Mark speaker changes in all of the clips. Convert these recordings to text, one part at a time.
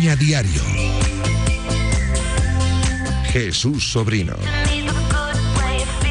Speaker 1: Diario. Jesús Sobrino.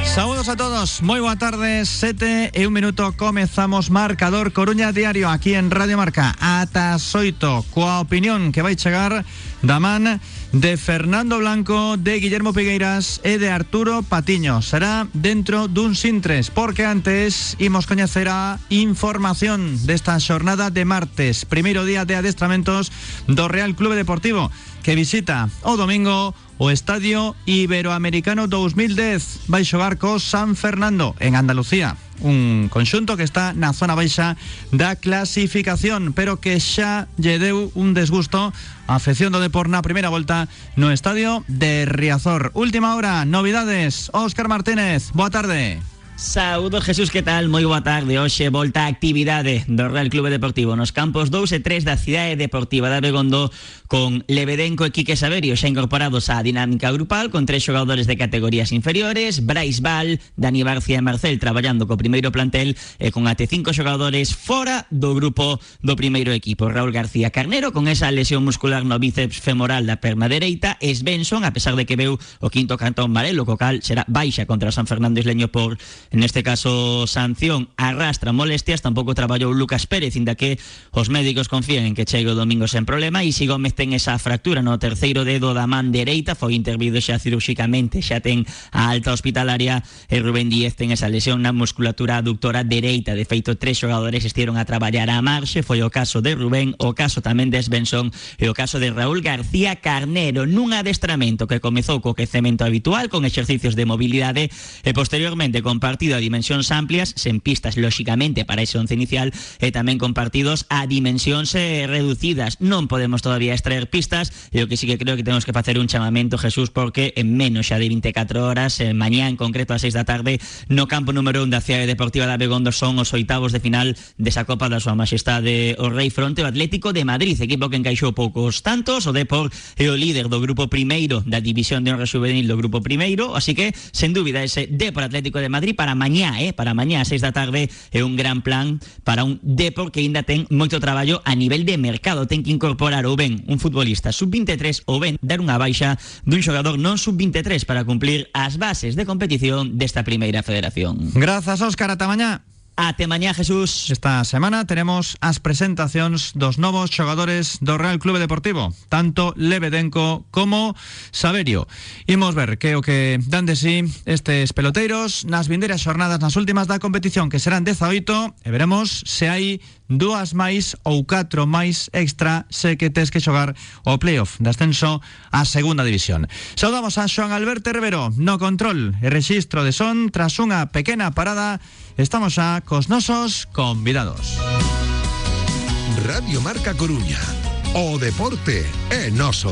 Speaker 2: Saludos a todos, muy buenas tardes, 7 y un minuto. Comenzamos Marcador Coruña Diario aquí en Radio Marca. Ata soito, coa opinión que vai chegar da man de Fernando Blanco, de Guillermo Pigueiras e de Arturo Patiño. Será dentro dun Sintres, porque antes imos coñecer a información desta xornada de martes Primeiro día de adestramentos do Real Clube Deportivo que visita o domingo o Estadio Iberoamericano 2010 vai xogar co San Fernando en Andalucía un conxunto que está na zona baixa da clasificación pero que xa lle deu un desgusto a afección do Depor na primeira volta no Estadio de Riazor. Última hora, novidades. Óscar Martínez, boa tarde
Speaker 3: Saúdos Jesús, que tal? Moi boa tarde Hoxe volta a actividade do Real Clube Deportivo Nos campos 2 e 3 da Cidade Deportiva de Abegondo Con Lebedenco e Quique Saverio xa incorporados á dinámica grupal Con tres xogadores de categorías inferiores Brais Val, Dani Barcia e Marcel Traballando co primeiro plantel E con até cinco xogadores fora do grupo do primeiro equipo Raúl García Carnero Con esa lesión muscular no bíceps femoral da perna dereita Es Benson, a pesar de que veu o quinto cantón marelo Co cal será baixa contra San Fernando Isleño por En este caso, sanción arrastra molestias, tampouco traballou Lucas Pérez, inda que os médicos confían en que chegue o domingo sen problema e si Gómez ten esa fractura no terceiro dedo da man dereita, foi intervido xa cirúxicamente, xa ten a alta hospitalaria Rubén Díez ten esa lesión na musculatura aductora dereita. De feito, tres xogadores estiveron a traballar a marxe, foi o caso de Rubén, o caso tamén de Svensson e o caso de Raúl García Carnero nun adestramento que comezou co quecemento habitual con exercicios de mobilidade e posteriormente compartido partido a dimensións amplias, sen pistas lóxicamente para ese once inicial e tamén con partidos a dimensións eh, reducidas. Non podemos todavía extraer pistas e o que sí que creo que temos que facer un chamamento, Jesús, porque en menos xa de 24 horas, en mañá en concreto a 6 da tarde, no campo número 1 da Cidade Deportiva da Begondo son os oitavos de final desa Copa da Súa Majestade o Rei Fronte o Atlético de Madrid, equipo que encaixou poucos tantos, o Depor é o líder do grupo primeiro da división de honra juvenil do grupo primeiro, así que, sen dúbida, ese Depor Atlético de Madrid para para mañá, eh, para mañá 6 da tarde é un gran plan para un Depor que ainda ten moito traballo a nivel de mercado, ten que incorporar ou ben un futbolista sub-23 ou ben dar unha baixa dun xogador non sub-23 para cumplir as bases de competición desta primeira federación.
Speaker 2: Grazas, Óscar, ata mañá.
Speaker 3: Ate mañá, Jesús.
Speaker 2: Esta semana tenemos as presentacións dos novos xogadores do Real Clube Deportivo, tanto Lebedenco como Saverio. Imos ver que o que dan de sí estes peloteiros nas vindeiras xornadas nas últimas da competición, que serán 18, e veremos se hai dúas máis ou catro máis extra se que tes que xogar o playoff de ascenso á segunda división. Saudamos a Xoan Alberto Rivero no control e registro de son tras unha pequena parada estamos xa cos nosos convidados.
Speaker 1: Radio Marca Coruña. O deporte é noso.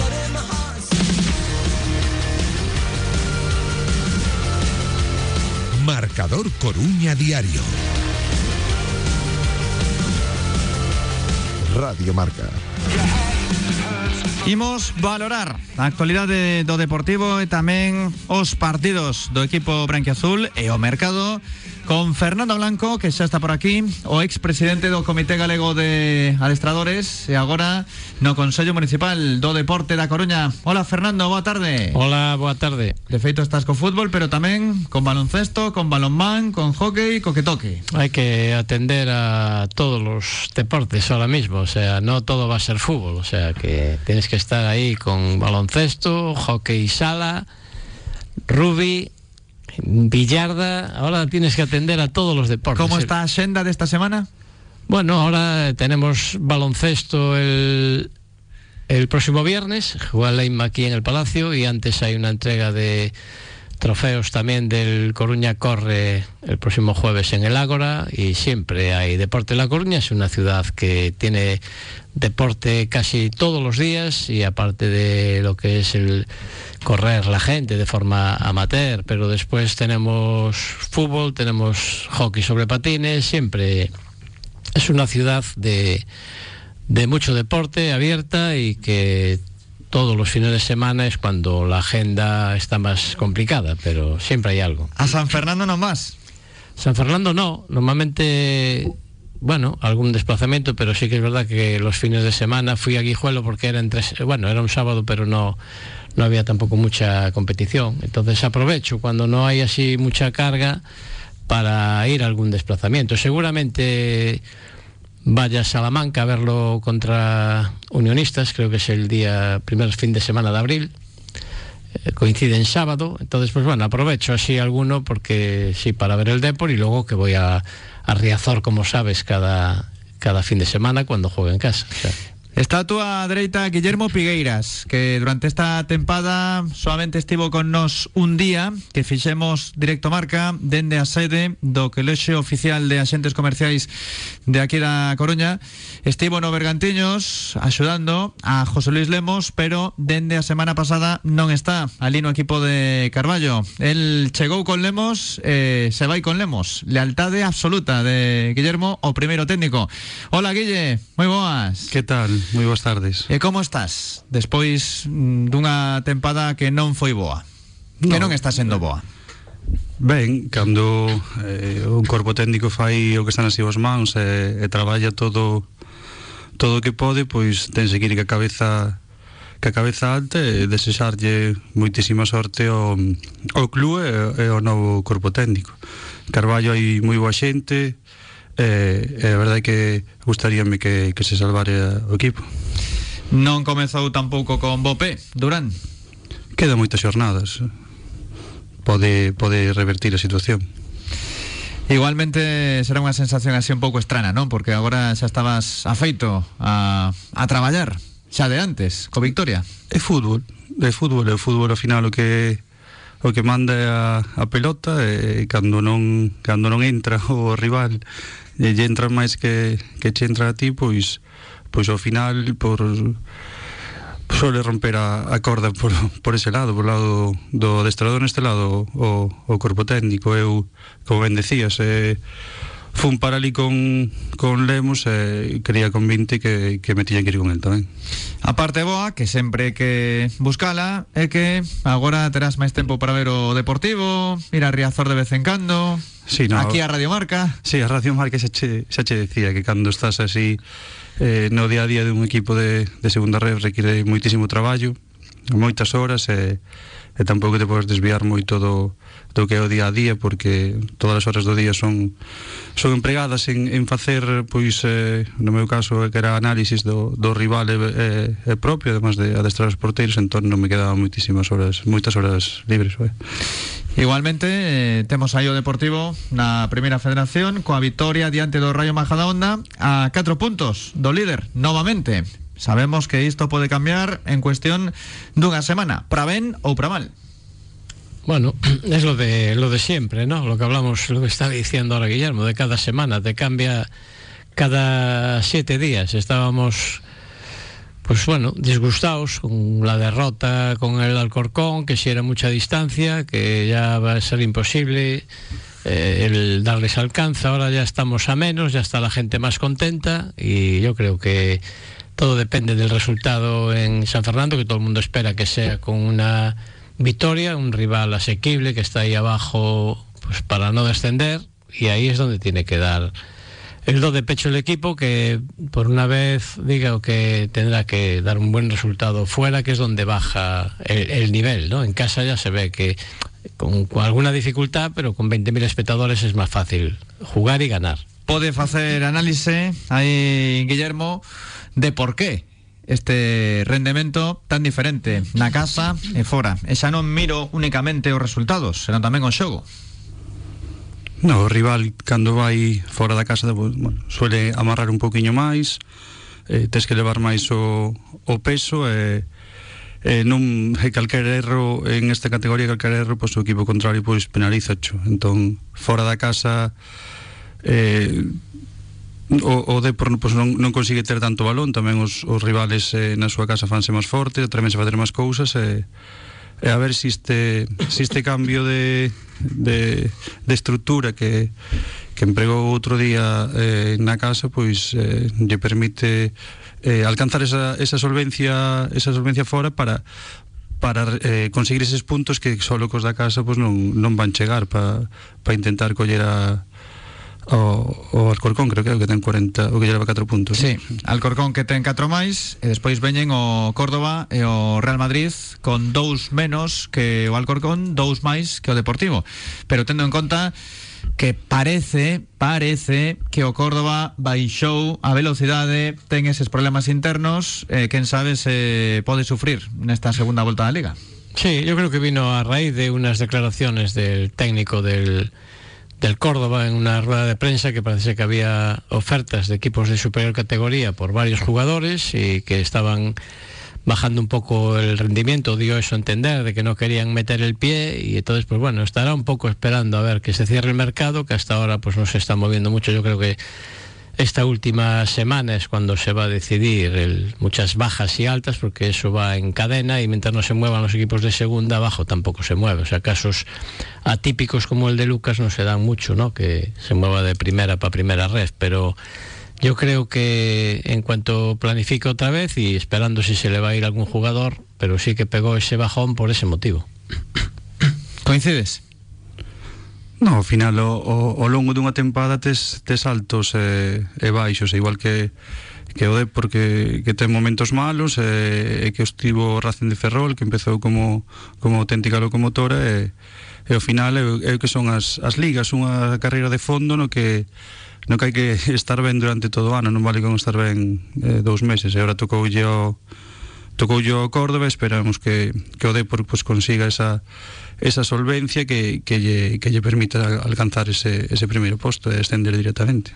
Speaker 1: Marcador Coruña Diario. Radio Marca.
Speaker 2: Imos valorar a actualidade do Deportivo e tamén os partidos do equipo branquiazul e o mercado con Fernando Blanco, que xa está por aquí, o expresidente do Comité Galego de Adestradores e agora no Consello Municipal do Deporte da Coruña. Hola Fernando, boa tarde.
Speaker 4: Hola, boa tarde.
Speaker 2: De feito estás co fútbol, pero tamén con baloncesto, con balonmán, con hockey, co que toque.
Speaker 4: Hay que atender a todos los deportes ahora mismo, o sea, no todo va a ser fútbol, o sea, que tienes que estar ahí con baloncesto, hockey sala, rugby, billarda, ahora tienes que atender a todos los deportes.
Speaker 2: ¿Cómo está a xenda desta semana?
Speaker 4: Bueno, ahora tenemos baloncesto el, el próximo viernes, juega Leima aquí en el Palacio y antes hay una entrega de trofeos también del Coruña Corre el próximo jueves en el Ágora y siempre hay deporte. La Coruña es una ciudad que tiene deporte casi todos los días y aparte de lo que es el correr la gente de forma amateur, pero después tenemos fútbol, tenemos hockey sobre patines, siempre es una ciudad de, de mucho deporte abierta y que todos los fines de semana es cuando la agenda está más complicada, pero siempre hay algo.
Speaker 2: A San Fernando no más.
Speaker 4: San Fernando no, normalmente, bueno, algún desplazamiento, pero sí que es verdad que los fines de semana fui a Guijuelo porque era entre, bueno, era un sábado, pero no, no había tampoco mucha competición. Entonces aprovecho cuando no hay así mucha carga para ir a algún desplazamiento. Seguramente vaya a Salamanca a verlo contra Unionistas, creo que es el día, primer fin de semana de abril, eh, coincide en sábado, entonces pues bueno, aprovecho así alguno porque sí, para ver el Depor y luego que voy a, a como sabes, cada, cada fin de semana cuando juego en casa.
Speaker 2: Está a túa dereita Guillermo Pigueiras, que durante esta tempada solamente estivo con nos un día, que fixemos directo marca dende a sede do Colexio Oficial de Axentes Comerciais de aquí da Coruña. Estivo no Bergantiños axudando a José Luis Lemos, pero dende a semana pasada non está ali no equipo de Carballo. El chegou con Lemos, eh, se vai con Lemos. Lealtade absoluta de Guillermo, o primeiro técnico. Hola Guille, moi boas.
Speaker 5: Que tal? moi boas tardes.
Speaker 2: E como estás? Despois mm, dunha tempada que non foi boa. No. Que non está sendo boa.
Speaker 5: Ben, cando eh, un corpo técnico fai o que están así os mans e, eh, e traballa todo todo o que pode, pois ten que ir que a cabeza que a cabeza alta e desexarlle moitísima sorte ao, ao clube e, e ao novo corpo técnico. Carballo hai moi boa xente, e, e a verdade é que gustaríame que, que se salvare o equipo.
Speaker 2: Non comezou tampouco con Bopé, Durán.
Speaker 5: Queda moitas xornadas. Pode, pode revertir a situación.
Speaker 2: Igualmente será unha sensación así un pouco estrana, non? Porque agora xa estabas afeito a, a traballar xa de antes, co Victoria.
Speaker 5: É fútbol, é fútbol, é fútbol ao final o que o que manda a, a pelota e cando non cando non entra o rival e lle entra máis que, que che entra a ti, pois, pois ao final, por suele romper a, a corda por, por ese lado, por lado do adestrador neste lado, o, o corpo técnico. Eu, como ben decías eh, fun para ali con, con Lemos e eh, quería con 20 que, que me tiña que ir con el tamén.
Speaker 2: A parte boa, que sempre que buscala, é que agora terás máis tempo para ver o Deportivo, ir a Riazor de vez en cando,
Speaker 5: sí, no,
Speaker 2: aquí a Radio Marca.
Speaker 5: Sí, a Radio Marca xa che, xa che decía que cando estás así eh, no día a día dun equipo de, de segunda red require moitísimo traballo, moitas horas e... Eh, e tampouco te podes desviar moito do, do que é o día a día porque todas as horas do día son son empregadas en, en facer pois eh, no meu caso que era análisis do, do rival e, e, e propio además de adestrar os porteiros entón non me quedaban moitísimas horas moitas horas libres eh.
Speaker 2: Igualmente, eh, temos aí o Deportivo na Primeira Federación coa vitoria diante do Rayo Majadahonda a 4 puntos do líder, novamente. Sabemos que isto pode cambiar en cuestión dunha semana, para ben ou para mal.
Speaker 4: Bueno, es lo de lo de siempre, ¿no? Lo que hablamos, lo que está diciendo ahora Guillermo, de cada semana, te cambia cada siete días. Estábamos, pues bueno, disgustados con la derrota con el Alcorcón, que si era mucha distancia, que ya va a ser imposible eh, el darles alcance. Ahora ya estamos a menos, ya está la gente más contenta y yo creo que todo depende del resultado en San Fernando, que todo el mundo espera que sea con una victoria, un rival asequible que está ahí abajo pues para no descender y ahí es donde tiene que dar el do de pecho el equipo que por una vez diga que tendrá que dar un buen resultado fuera, que es donde baja el, el nivel, ¿no? En casa ya se ve que con, alguna dificultad, pero con 20.000 espectadores es más fácil jugar y ganar.
Speaker 2: Pode facer análise aí Guillermo de por qué este rendemento tan diferente na casa e fora. E xa non miro únicamente os resultados, senón tamén o xogo.
Speaker 5: No, o rival cando vai fora da casa pues, bueno, suele amarrar un poquinho máis, eh, tes que levar máis o, o peso e eh, eh, non eh, calquer erro en esta categoría calquer erro pois o equipo contrario pois penaliza cho. Entón, fora da casa eh, o, o Depor pois, non, non consigue ter tanto balón. Tamén os, os rivales eh, na súa casa fanse máis fortes atrevense a fazer máis cousas e, eh, e a ver se este, si este cambio de, de, de estrutura que, que empregou outro día eh, na casa pois eh, lle permite eh, alcanzar esa, esa solvencia esa solvencia fora para para eh, conseguir eses puntos que só cos da casa pois non, non van chegar para pa intentar coller a, o, o Alcorcón creo que que ten 40 o que leva 4 puntos
Speaker 2: Sí, Alcorcón que ten 4 máis e despois veñen o Córdoba e o Real Madrid con dous menos que o Alcorcón, dous máis que o Deportivo. Pero tendo en conta que parece, parece que o Córdoba baixou a velocidade, ten eses problemas internos, eh, quen sabe se pode sufrir nesta segunda volta da Liga.
Speaker 4: Sí, yo creo que vino a raíz de unas declaraciones del técnico del, del Córdoba en una rueda de prensa que parece que había ofertas de equipos de superior categoría por varios jugadores y que estaban bajando un poco el rendimiento, dio eso a entender, de que no querían meter el pie y entonces pues bueno, estará un poco esperando a ver que se cierre el mercado, que hasta ahora pues no se está moviendo mucho, yo creo que esta última semana es cuando se va a decidir el, muchas bajas y altas porque eso va en cadena y mientras no se muevan los equipos de segunda abajo tampoco se mueve. O sea, casos atípicos como el de Lucas no se dan mucho, ¿no? Que se mueva de primera para primera red, pero yo creo que en cuanto planifique otra vez y esperando si se le va a ir algún jugador, pero sí que pegó ese bajón por ese motivo.
Speaker 2: Coincides?
Speaker 5: No, ao final o, o, o longo dunha tempada tes, tes altos e, e baixos, igual que que o Depor que, que ten momentos malos e, e que estivo o Racing de Ferrol que empezou como, como auténtica locomotora e, e ao final é, é que son as, as ligas unha carreira de fondo no que no que hai que estar ben durante todo o ano non vale con estar ben eh, dous meses. E agora tocoulle o, tocoulle o Córdoba esperamos que, que o Depor pues, consiga esa esa solvencia que, que, lle, que lle permita alcanzar ese, ese primeiro posto e descender directamente.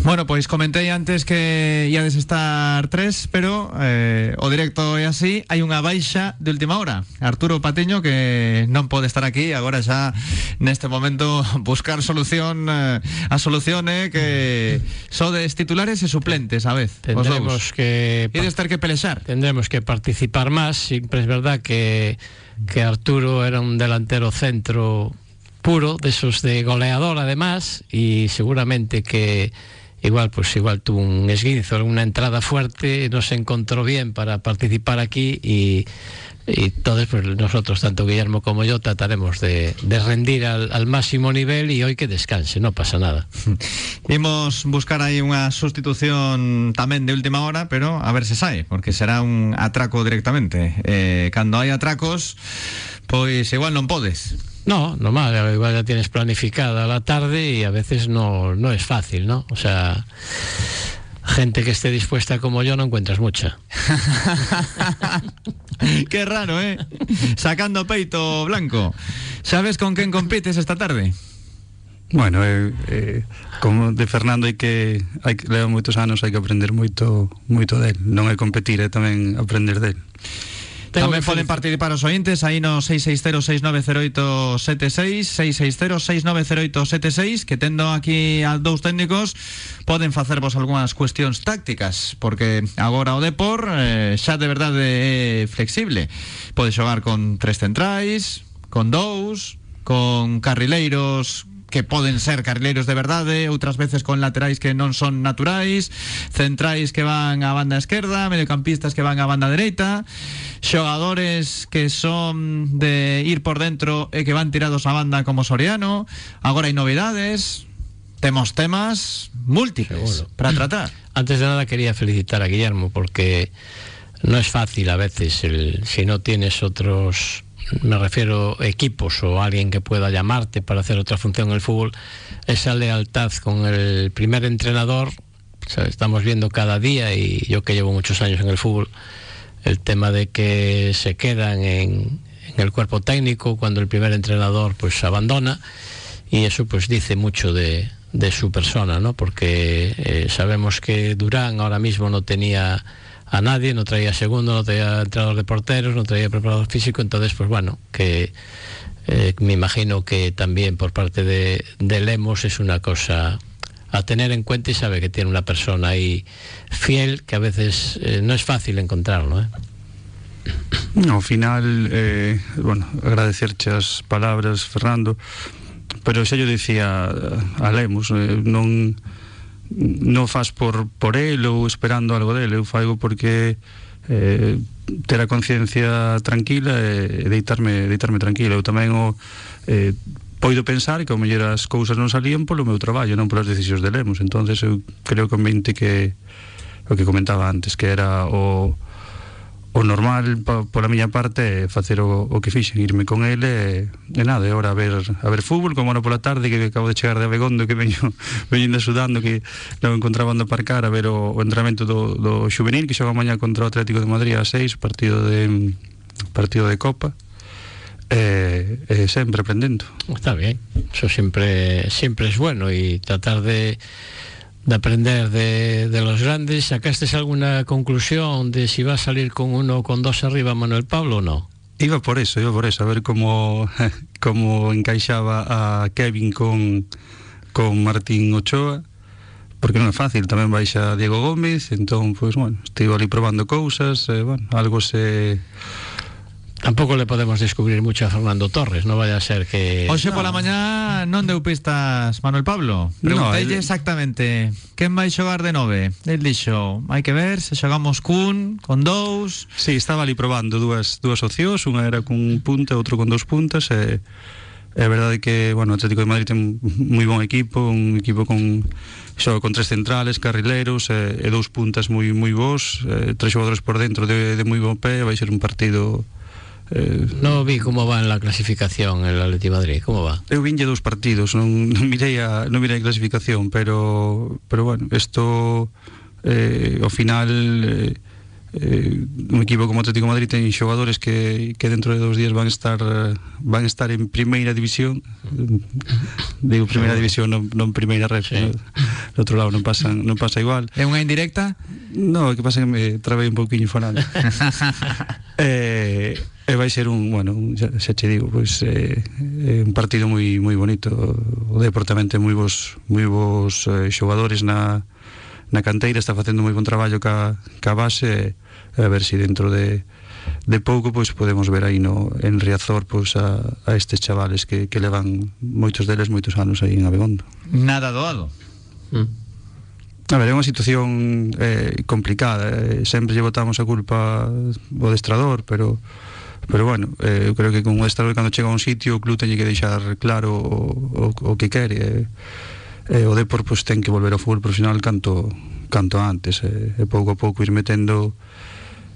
Speaker 2: Bueno, pois comentei antes que iades estar tres, pero eh, o directo é así, hai unha baixa de última hora. Arturo Patiño que non pode estar aquí, agora xa neste momento buscar solución eh, a solución é que sodes titulares e suplentes a vez. os
Speaker 4: Tendremos que
Speaker 2: Ides ter que pelexar.
Speaker 4: tendremos que participar más. Siempre es verdad que, que Arturo era un delantero centro puro, de esos de goleador además, y seguramente que igual pues igual tuvo un esguinzo, una entrada fuerte, no se encontró bien para participar aquí y, y entonces pues nosotros, tanto Guillermo como yo, trataremos de, de rendir al, al máximo nivel y hoy que descanse, no pasa nada.
Speaker 2: Imos buscar aí unha sustitución tamén de última hora, pero a ver se sai, porque será un atraco directamente. Eh, cando hai atracos, pois igual non podes.
Speaker 4: No, normal, igual ya tienes planificada la tarde y a veces no, no es fácil, ¿no? O sea, gente que esté dispuesta como yo no encuentras mucha.
Speaker 2: Qué raro, eh? Sacando peito blanco. Sabes con quen compites esta tarde?
Speaker 5: Bueno, eh, eh, como de Fernando hai que hai que leva moitos anos hai que aprender moito moito del, non é competir, é tamén aprender del.
Speaker 4: Tengo
Speaker 2: poden
Speaker 4: felicitar-
Speaker 2: participar os ointes aí no 660-690876 660-690876 que tendo aquí a dous técnicos poden facervos algunhas cuestións tácticas porque agora o Depor eh, xa de verdade é flexible. Pode xogar con tres centrais con dous con carrileiros que poden ser carrileiros de verdade, outras veces con laterais que non son naturais, centrais que van á banda esquerda, mediocampistas que van á banda dereita, xogadores que son de ir por dentro e que van tirados á banda como Soriano. Agora hai novedades, temos temas múltiples para tratar.
Speaker 4: Antes de nada quería felicitar a Guillermo porque no es fácil a veces el- si no tienes otros, me refiero equipos o alguien que pueda llamarte para hacer otra función en el fútbol, esa lealtad con el primer entrenador, estamos viendo cada día y yo que llevo muchos años en el fútbol, el tema de que se quedan en, el cuerpo técnico cuando el primer entrenador pues abandona y eso pues dice mucho de, de su persona, ¿no? Porque eh, sabemos que Durán ahora mismo no tenía a nadie, no traía segundo, no traía entrenador de porteros, no traía preparador físico, entonces pues bueno, que eh, me imagino que también por parte de, de Lemos es una cosa a tener en cuenta y sabe que tiene una persona ahí fiel que a veces eh, no es fácil encontrarlo, ¿eh?
Speaker 5: Ao final, bueno, agradecerche as palabras, Fernando, pero xa yo dicía a Lemos, eh, non non faz por, por el ou esperando algo dele, eu faigo porque eh, ter a conciencia tranquila e, e deitarme, deitarme tranquila. Eu tamén o eh, poido pensar que ao mellor as cousas non salían polo meu traballo, non polas decisións de Lemos. entonces eu creo convinte que o que comentaba antes, que era o o normal pa, pola miña parte é o, que fixen, irme con ele e, e nada, e ahora a ver a ver fútbol como ahora pola tarde que acabo de chegar de Abegondo que veño veño sudando que non encontraba onde aparcar a ver o, o do, juvenil que xoga mañá contra o Atlético de Madrid a 6 partido de partido de Copa e, e sempre aprendendo.
Speaker 4: Está bien, eso siempre, siempre es bueno y tratar de, de aprender de, de los grandes. ¿Sacaste alguna conclusión de si va a salir con uno o con dos arriba Manuel Pablo o no?
Speaker 5: Iba por eso, iba por eso, a ver como como encaixaba a Kevin con con Martín Ochoa porque non é fácil, tamén baixa Diego Gómez entón, pois, bueno, estivo ali probando cousas e, bueno, algo se
Speaker 4: Tampoco le podemos descubrir mucho a Fernando Torres, no vaya a ser que...
Speaker 2: Hoxe pola mañá non deu pistas Manuel Pablo.
Speaker 5: No, el-
Speaker 2: exactamente quen vai xogar de nove. El dixo, hai que ver se xogamos cun, con dous.
Speaker 5: Sí, estaba ali probando dúas, dúas opcións, unha era cun punta, outro con dous puntas e é verdade que, bueno, o Atlético de Madrid ten moi bon equipo, un equipo con xoga con tres centrales, carrileros e, e dous puntas moi moi bons, e, tres xogadores por dentro de, de moi bon pé, vai ser un partido eh,
Speaker 4: No vi cómo va en la clasificación el Atleti Madrid, ¿cómo va?
Speaker 5: Eu vinlle dous partidos, non, non mirei a non mirei a clasificación, pero pero bueno, isto eh, ao final eh, eh, un equipo como Atlético de Madrid ten xogadores que, que dentro de dous días van estar van estar en primeira división digo primeira división non, non primeira ref
Speaker 4: sí.
Speaker 5: no, outro lado non pasan non pasa igual
Speaker 2: é unha indirecta?
Speaker 5: non, que pasa que me trabei un pouquinho falando eh, E vai ser un, bueno, xa, xa che digo, pois eh, eh, un partido moi moi bonito. O Deportamento moi vos moi vos eh, xogadores na na canteira está facendo moi bon traballo ca, ca base a ver se si dentro de, de pouco pois podemos ver aí no, en Riazor pois, a, a estes chavales que, que levan moitos deles moitos anos aí en Abegondo
Speaker 2: Nada doado
Speaker 4: mm.
Speaker 5: A ver, é unha situación eh, complicada eh, Sempre lle botamos a culpa ao destrador Pero pero bueno, eh, eu creo que con o destrador cando chega a un sitio o club teñe que deixar claro o, o, o que quere eh. Eh, O Depor pois, ten que volver ao fútbol profesional Canto, canto antes eh, E pouco a pouco ir metendo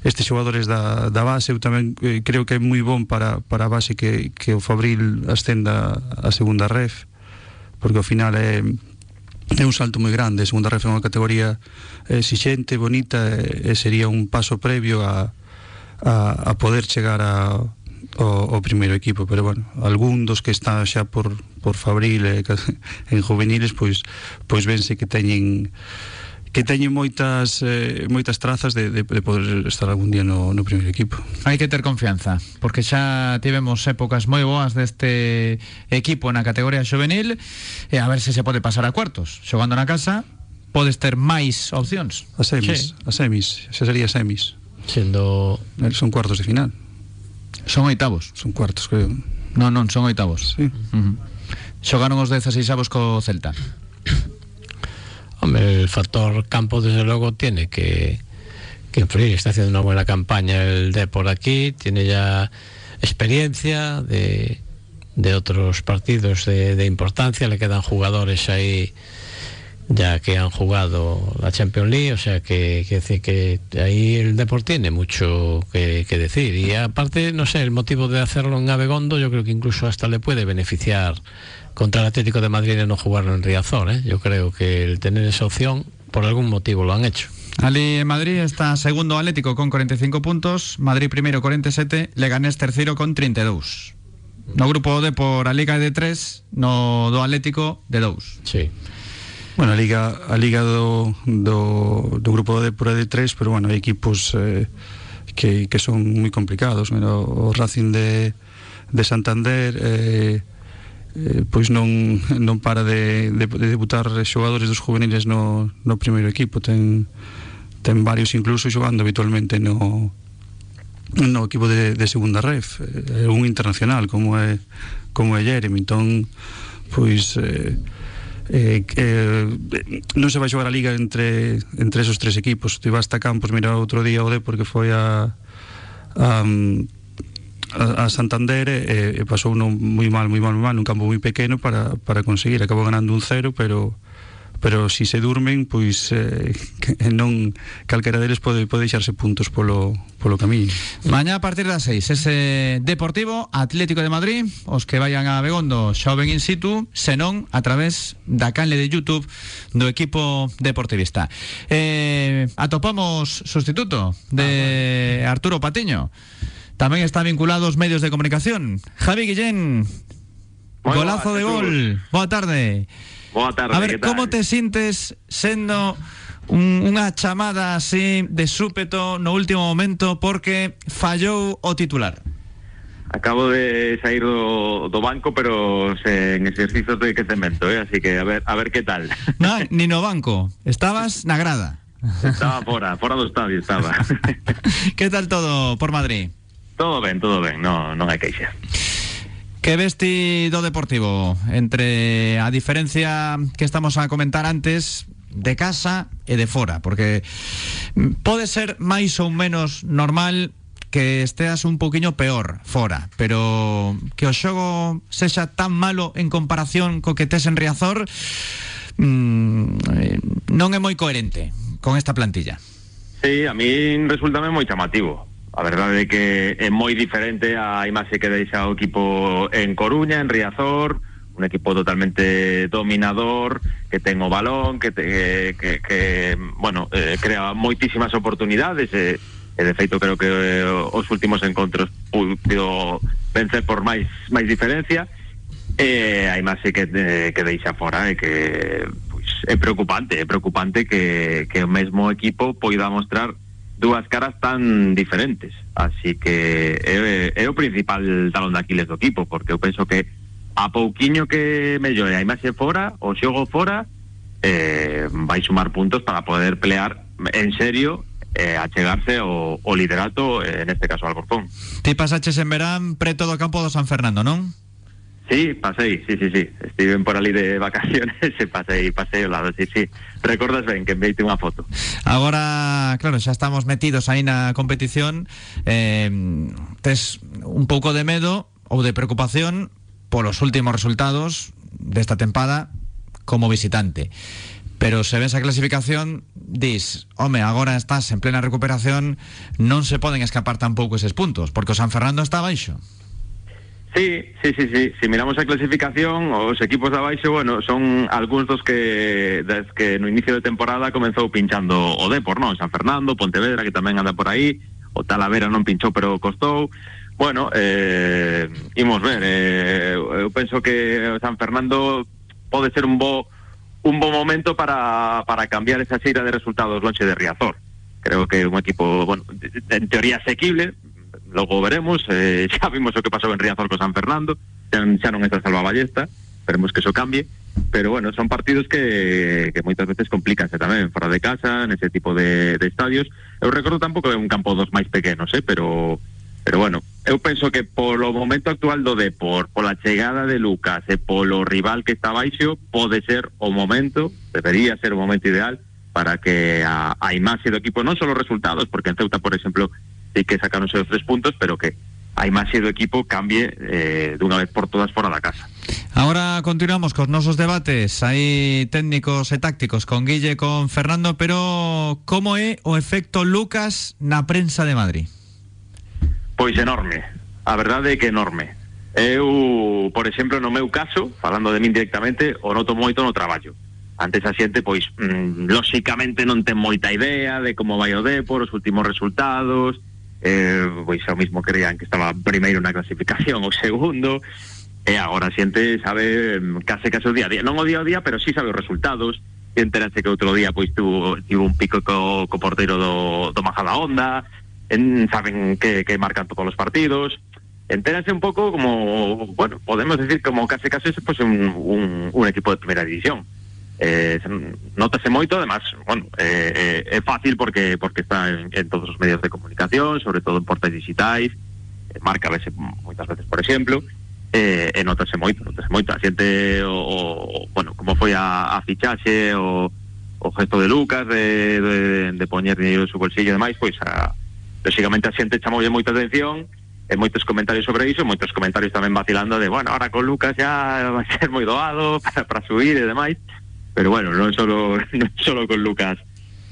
Speaker 5: estes xogadores da, da base. Eu tamén eh, creo que é moi bon para, para a base que, que o Fabril ascenda a segunda ref porque ao final é é un salto moi grande, segunda ref é unha categoría exixente, bonita e, e sería un paso previo a, a, a poder chegar a, o, o primeiro equipo, pero bueno, algún dos que está xa por, por Fabril e eh, en juveniles, pois, pois vense que teñen que teñen moitas eh, moitas trazas de, de, de poder estar algún día no, no primeiro equipo.
Speaker 2: Hai que ter confianza, porque xa tivemos épocas moi boas deste equipo na categoría juvenil e a ver se se pode pasar a cuartos. Xogando na casa podes ter máis opcións.
Speaker 5: As semis,
Speaker 4: sí.
Speaker 5: as semis, xa sería semis.
Speaker 4: Sendo...
Speaker 5: Eh, son cuartos de final.
Speaker 2: Son oitavos.
Speaker 5: son cuartos, creo.
Speaker 2: Non, non, son oitavos.
Speaker 5: Sí.
Speaker 2: Uh -huh. xogaron os 16 avos co Celta?
Speaker 4: Hombre, el factor campo desde luego tiene que, que influir. Está haciendo una buena campaña el D por aquí, tiene ya experiencia de, de otros partidos de, de importancia, le quedan jugadores ahí ya que han jugado la Champions League, o sea que, que, que ahí el deporte tiene mucho que, que, decir. Y aparte, no sé, el motivo de hacerlo en Abegondo, yo creo que incluso hasta le puede beneficiar contra el Atlético de Madrid de no jugarlo en Riazor. ¿eh? Yo creo que el tener esa opción, por algún motivo lo han hecho.
Speaker 2: Ali en Madrid está segundo Atlético con 45 puntos, Madrid primero 47, Leganés tercero con 32. No grupo de por a Liga de 3, no do Atlético de 2.
Speaker 4: Sí.
Speaker 5: Bueno, a Liga, a Liga do, do, do grupo de Pura de tres, pero bueno, hai equipos eh, que, que son moi complicados. Mira, o Racing de, de Santander eh, eh, pois non, non para de, de, de debutar xogadores dos juveniles no, no primeiro equipo. Ten, ten varios incluso xogando habitualmente no, no equipo de, de segunda ref. É un internacional, como é, como é Jeremy. Entón, pois... Eh, eh, eh, non se vai xogar a liga entre entre esos tres equipos. Te vas a Campos, mira outro día o de porque foi a a, Santander e, e pasou mal, moi mal, moi mal, nun campo moi pequeno para, para conseguir, acabou ganando un cero pero pero si se durmen, pois eh, que non calquera deles pode, pode deixarse puntos polo, polo camiño.
Speaker 2: Mañá a partir das 6, ese Deportivo Atlético de Madrid, os que vayan a Begondo xa ven in situ, senón a través da canle de YouTube do equipo deportivista. Eh, atopamos sustituto de ah, bueno. Arturo Patiño. Tamén está vinculado aos medios de comunicación. Javi Guillén, Muy golazo de gol. Boa tarde. A ver, como te sintes sendo un, unha chamada así de súpeto no último momento porque fallou o titular?
Speaker 6: Acabo de sair do, do banco, pero sen exercicios de quecemento, eh? así que a ver, a ver que tal.
Speaker 2: No, ni no banco, estabas na grada.
Speaker 6: Estaba fora, fora do estadio estaba.
Speaker 2: que tal todo por Madrid?
Speaker 6: Todo ben, todo ben, no, non hai queixa.
Speaker 2: Que vesti do Deportivo entre a diferencia que estamos a comentar antes de casa e de fora, porque pode ser máis ou menos normal que esteas un poquinho peor fora, pero que o xogo sexa tan malo en comparación co que tes en Riazor mmm, non é moi coherente con esta plantilla.
Speaker 6: Sí, a mí resulta moi chamativo A verdade é que é moi diferente a imaxe que deixa o equipo en Coruña, en Riazor, un equipo totalmente dominador, que ten o balón, que, te, que, que bueno, eh, crea moitísimas oportunidades e, e creo que eh, os últimos encontros pudo vencer por máis máis diferencia. E imaxe que, eh, que deixa fora é que pues, preocupante, é preocupante que, que o mesmo equipo poida mostrar dúas caras tan diferentes así que é, é o principal talón de Aquiles do equipo porque eu penso que a pouquiño que mellore a imaxe fora o xogo fora eh, vai sumar puntos para poder pelear en serio eh, a chegarse o, liderato eh, en este caso al Alcorcón
Speaker 2: Ti pasaches en verán preto do campo do San Fernando, non?
Speaker 6: Sí, pasei, sí, sí, sí. Estiven por ali de vacaciones e pasei, pasei ao lado, sí, sí. Recordas ben que enveite unha foto.
Speaker 2: Agora, claro, xa estamos metidos aí na competición. Eh, un pouco de medo ou de preocupación polos últimos resultados desta tempada como visitante. Pero se ves a clasificación, dis, home, agora estás en plena recuperación, non se poden escapar tampouco eses puntos, porque San Fernando está baixo.
Speaker 6: Sí, sí, sí, sí. Si miramos a clasificación, os equipos de abaixo, bueno, son algúns dos que des que no inicio de temporada comenzou pinchando o Depor, non? San Fernando, Pontevedra, que tamén anda por aí, o Talavera non pinchou, pero costou. Bueno, eh, imos ver, eh, que San Fernando pode ser un bo un bo momento para, para cambiar esa xeira de resultados longe de Riazor. Creo que un equipo, bueno, en teoría asequible, logo veremos, eh, xa vimos o que pasou en Riazor co San Fernando, xa, xa non está salva ballesta, esperemos que eso cambie, pero bueno, son partidos que, que moitas veces complicanse tamén, fora de casa, nese tipo de, de estadios. Eu recordo tampouco un campo dos máis pequenos, eh, pero Pero bueno, eu penso que polo momento actual do Depor, pola chegada de Lucas e polo rival que está baixo, pode ser o momento, debería ser o momento ideal para que a, a imaxe do equipo, non só os resultados, porque en Ceuta, por exemplo, sí que sacaron os tres puntos, pero que a imaxe do equipo cambie eh, dunha vez por todas fora da casa.
Speaker 2: Ahora continuamos cos nosos debates Hai técnicos e tácticos con Guille con Fernando Pero como é o efecto Lucas na prensa de Madrid?
Speaker 6: Pois enorme, a verdade é que enorme. Eu, por exemplo, no meu caso, falando de min directamente, o noto moito no traballo. Antes a xente, pois, mm, lóxicamente non ten moita idea de como vai o Depor, os últimos resultados, eh, pois ao mismo creían que estaba primeiro na clasificación ou segundo, e agora a xente sabe case case o día a día. Non o día a día, pero sí sabe os resultados, e enterase que outro día pois tuvo, tuvo un pico co, co porteiro do, do Majada Onda, en, saben que, que marcan todos los partidos, entéranse un poco como, bueno, podemos decir como casi casi pues un, un, un equipo de primera división. Eh, notase moito, además, bueno, eh, eh, é fácil porque porque está en, todos os medios de comunicación, sobre todo en portais digitais, eh, marca a veces, moitas veces, por exemplo, eh, e notase moito, notase moito. A xente, o, bueno, como foi a, a o, gesto de Lucas de, de, de poñer dinero en su bolsillo e demais, pois a, lógicamente a xente chamoulle moita atención e moitos comentarios sobre iso, moitos comentarios tamén vacilando de, bueno, ahora con Lucas ya vai ser moi doado para, para subir e demais, pero bueno, non solo non solo con Lucas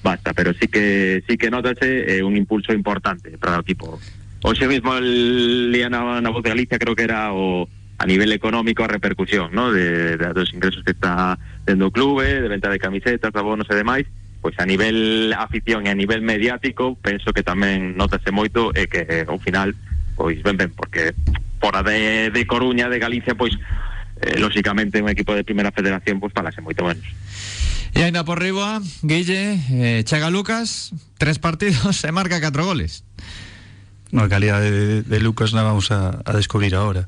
Speaker 6: basta, pero sí que sí que notase eh, un impulso importante para o equipo. Hoxe mismo el día voz de Galicia creo que era o a nivel económico a repercusión, ¿no? de, de dos ingresos que está tendo o clube, de venta de camisetas, abonos e demais, pois a nivel afición e a nivel mediático penso que tamén notase moito e que ao final pois ben ben porque fora de, de Coruña, de Galicia pois eh, lógicamente un equipo de primeira federación pois falase moito menos
Speaker 2: E ainda por riba, Guille, eh, chega Lucas, tres partidos e marca catro goles.
Speaker 5: No, a calidade de, de Lucas na vamos a, a descubrir agora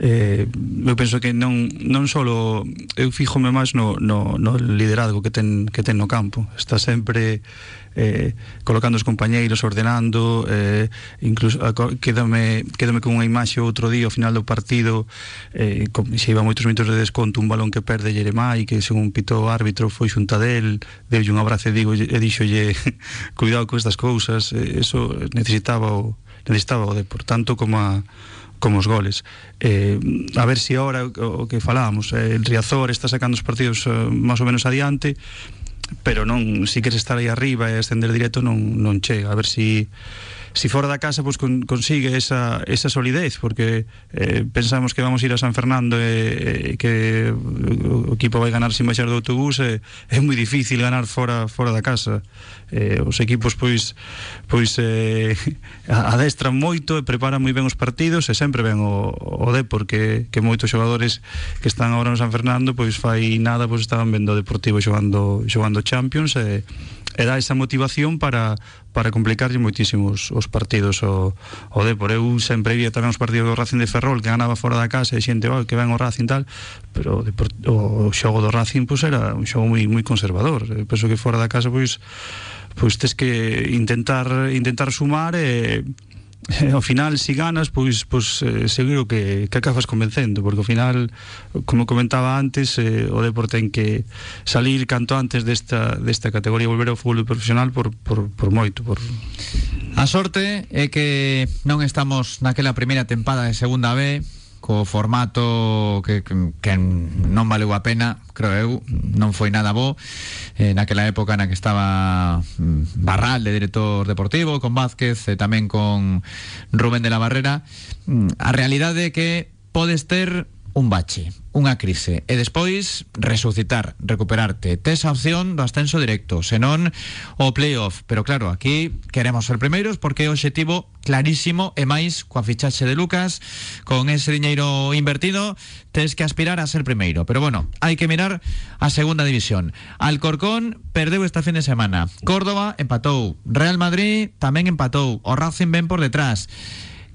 Speaker 5: eh, eu penso que non, non solo eu fíjome máis no, no, no liderazgo que ten, que ten no campo. Está sempre eh, colocando os compañeiros, ordenando, eh, incluso ah, quédame, quédame con unha imaxe outro día ao final do partido, eh, con, se iba moitos minutos de desconto, un balón que perde Jeremai, que según pito o árbitro foi xunta del, deulle un abrazo e, digo, e dixolle, cuidado con estas cousas, eh, eso necesitaba o, necesitaba o Depor, tanto como a como os goles. Eh, a ver se si ahora o que falábamos, eh, el Riazor está sacando os partidos eh, máis ou menos adiante, pero non, si queres estar aí arriba e ascender directo non, non chega. A ver se si, si fora da casa pois con, consigue esa, esa solidez porque eh, pensamos que vamos a ir a San Fernando e, e que o equipo vai ganar sin baixar do autobús e é moi difícil ganar fora fora da casa. Eh, os equipos pois pois eh, adestran moito e preparan moi ben os partidos e sempre ven o, o Depor porque que moitos xogadores que están agora no San Fernando pois fai nada pois estaban vendo o Deportivo xogando xogando Champions e, e dá esa motivación para para complicarlle moitísimo os, os partidos o, o Depor. Eu sempre vi tamén os partidos do Racing de Ferrol que ganaba fora da casa e xente, oh, que ven o Racing tal, pero o, Depor, o, o xogo do Racing pois era un xogo moi moi conservador. Eu penso que fora da casa pois pois tes que intentar intentar sumar e eh, eh, ao final si ganas pois pois eh, seguro que que acabas convencendo porque ao final como comentaba antes eh, o deporte ten que salir canto antes desta desta categoría volver ao fútbol profesional por por por moito por
Speaker 2: A sorte é que non estamos naquela primeira tempada de segunda B. co formato que, que, que non valeu a pena, creo eu, non foi nada bo eh, naquela época na que estaba mm, Barral de director deportivo, con Vázquez e tamén con Rubén de la Barrera. Mm, a realidade é que podes ter un bache, unha crise e despois resucitar, recuperarte tes opción do ascenso directo senón o playoff, pero claro aquí queremos ser primeiros porque é o objetivo clarísimo e máis de Lucas con ese diñeiro invertido tes que aspirar a ser primeiro pero bueno, hai que mirar a segunda división Alcorcón perdeu esta fin de semana Córdoba empatou Real Madrid tamén empatou o Racing ven por detrás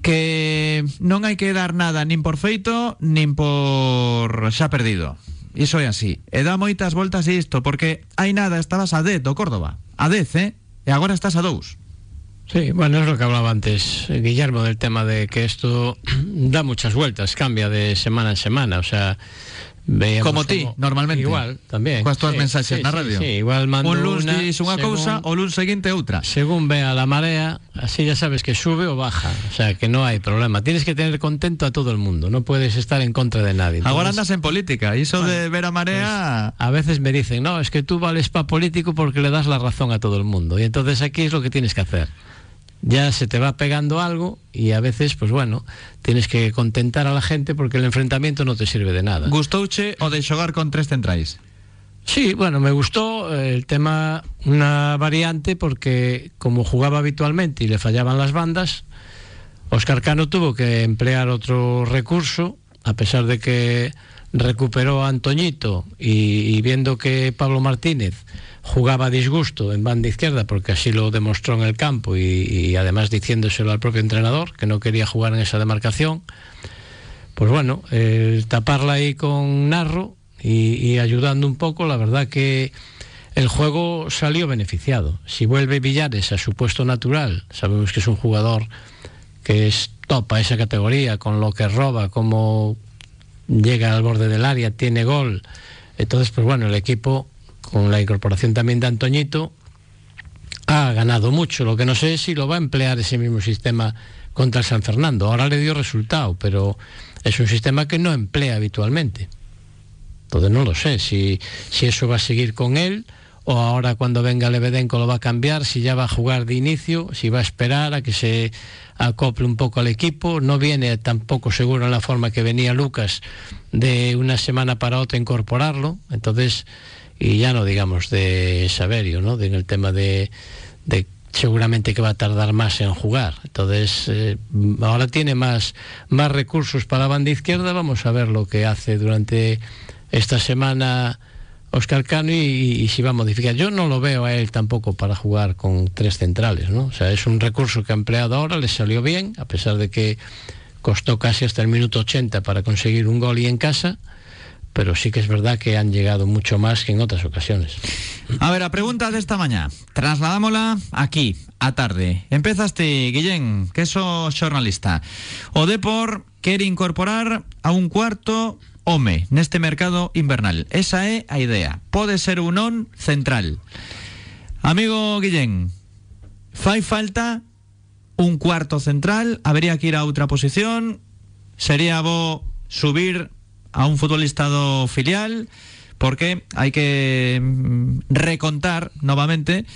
Speaker 2: que non hai que dar nada nin por feito nin por xa perdido. Iso é así. E dá moitas voltas isto, porque hai nada, estabas a 10 do Córdoba. A 10, eh? E agora estás a 2.
Speaker 4: Sí, bueno, es lo que hablaba antes eh, Guillermo del tema de que esto da muchas vueltas, cambia de semana en semana, o sea,
Speaker 2: Como ti, normalmente.
Speaker 4: Igual, tamén.
Speaker 2: Coas
Speaker 4: Sí,
Speaker 2: mensaxes
Speaker 4: sí,
Speaker 2: na
Speaker 4: sí,
Speaker 2: radio.
Speaker 4: Sí, igual mando
Speaker 2: un luns
Speaker 4: una,
Speaker 2: dis unha
Speaker 4: según-
Speaker 2: cousa, o luns seguinte outra.
Speaker 4: Según vea la marea, así ya sabes que sube o baja, o sea, que no hay problema. Tienes que tener contento a todo el mundo, no puedes estar en contra de nadie. Entonces,
Speaker 2: andas en política, iso de ver a marea...
Speaker 4: a veces me dicen, no, es que tú vales para político porque le das la razón a todo el mundo. Y entonces aquí es lo que tienes que hacer. Ya se te va pegando algo y a veces, pues bueno, tienes que contentar a la gente porque el enfrentamiento no te sirve de nada.
Speaker 2: Gustouche o de xogar con tres centrais?
Speaker 4: Sí, bueno, me gustó eh, el tema, una variante, porque como jugaba habitualmente y le fallaban las bandas, Oscar Cano tuvo que emplear otro recurso, a pesar de que recuperó a Antoñito y, y viendo que Pablo Martínez jugaba disgusto en banda izquierda, porque así lo demostró en el campo y, además diciéndoselo al propio entrenador, que no quería jugar en esa demarcación, pues bueno, el taparla ahí con Narro y, y ayudando un poco, la verdad que el juego salió beneficiado. Si vuelve Villares a su puesto natural, sabemos que es un jugador que es top a esa categoría, con lo que roba, como llega al borde del área, tiene gol. Entonces, pues bueno, el equipo, con la incorporación también de Antoñito, ha ganado mucho. Lo que no sé es si lo va a emplear ese mismo sistema contra el San Fernando. Ahora le dio resultado, pero es un sistema que no emplea habitualmente. Entonces no lo sé si, si eso va a seguir con él o ahora cuando venga Lebedenko lo va a cambiar, si ya va a jugar de inicio, si va a esperar a que se acople un poco al equipo. No viene tampoco seguro en la forma que venía Lucas de una semana para otra incorporarlo. Entonces, y ya no digamos de Saverio, ¿no? En el tema de, de seguramente que va a tardar más en jugar. Entonces, eh, ahora tiene más, más recursos para la banda izquierda. Vamos a ver lo que hace durante esta semana Oscar Cano y, y si va a modificar. Yo no lo veo a él tampoco para jugar con tres centrales, ¿no? O sea, es un recurso que ha empleado ahora, le salió bien, a pesar de que costó casi hasta el minuto 80 para conseguir un gol y en casa, pero sí que es verdad que han llegado mucho más que en otras ocasiones.
Speaker 2: A ver, a pregunta desta mañá Trasladámola aquí, a tarde. Empezaste, Guillén, que sos xornalista O Depor quere incorporar a un cuarto home neste mercado invernal. Esa é a idea. Pode ser un on central. Amigo Guillén Fai falta un cuarto central Habería que ir a outra posición Sería bo subir a un futbolista do filial porque hai que mm, recontar novamente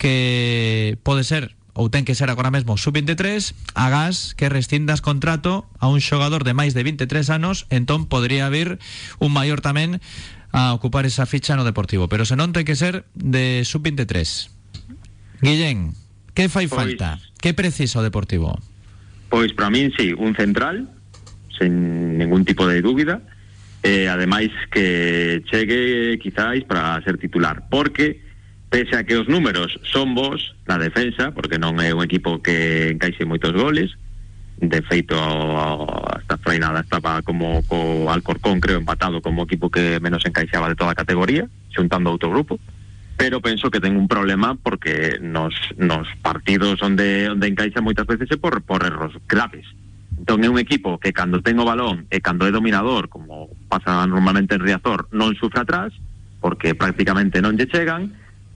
Speaker 2: que pode ser ou ten que ser agora mesmo sub-23 agás que rescindas contrato a un xogador de máis de 23 anos entón podría vir un maior tamén a ocupar esa ficha no Deportivo pero se non ten que ser de sub-23 Guillén, que fai
Speaker 6: Pois-
Speaker 2: falta? Que precisa o Deportivo?
Speaker 6: Pois para min sí, un central sen ningún tipo de dúbida e ademais que chegue quizáis para ser titular porque pese a que os números son vos na defensa porque non é un equipo que encaixe moitos goles de feito hasta Frainada estaba como co Alcorcón creo empatado como equipo que menos encaixaba de toda a categoría xuntando outro grupo pero penso que ten un problema porque nos, nos partidos onde onde encaixa moitas veces é por, por erros graves Entón é un equipo que cando ten o balón e cando é dominador, como pasa normalmente en Riazor, non sufre atrás, porque prácticamente non lle chegan,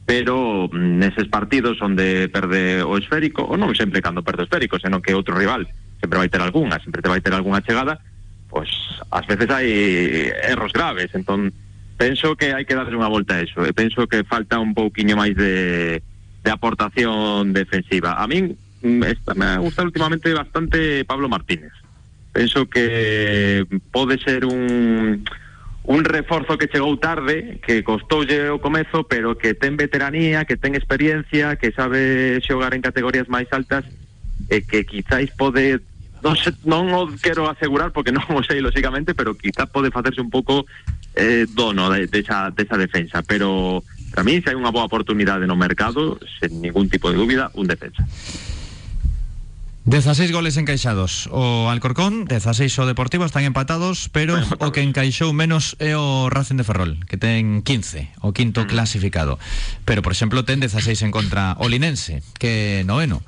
Speaker 6: pero mm, neses partidos onde perde o esférico, ou non sempre cando perde o esférico, senón que outro rival sempre vai ter algunha, sempre te vai ter algunha chegada, pois ás veces hai erros graves, entón penso que hai que darle unha volta a eso, e penso que falta un pouquiño máis de, de aportación defensiva. A min mm, me ha gustado últimamente bastante Pablo Martínez. Penso que pode ser un un reforzo que chegou tarde, que costoulle o comezo, pero que ten veteranía, que ten experiencia, que sabe xogar en categorías máis altas e que quizáis pode non, se, non o quero asegurar porque non o sei lógicamente, pero quizá pode facerse un pouco eh, dono de, esa, de esa defensa, pero para mí se hai unha boa oportunidade no mercado, sen ningún tipo de dúbida, un defensa.
Speaker 2: 16 goles encaixados O Alcorcón, 16 o Deportivo Están empatados, pero o que encaixou menos É o Racing de Ferrol Que ten 15, o quinto clasificado Pero, por exemplo, ten 16 en contra O Linense, que noveno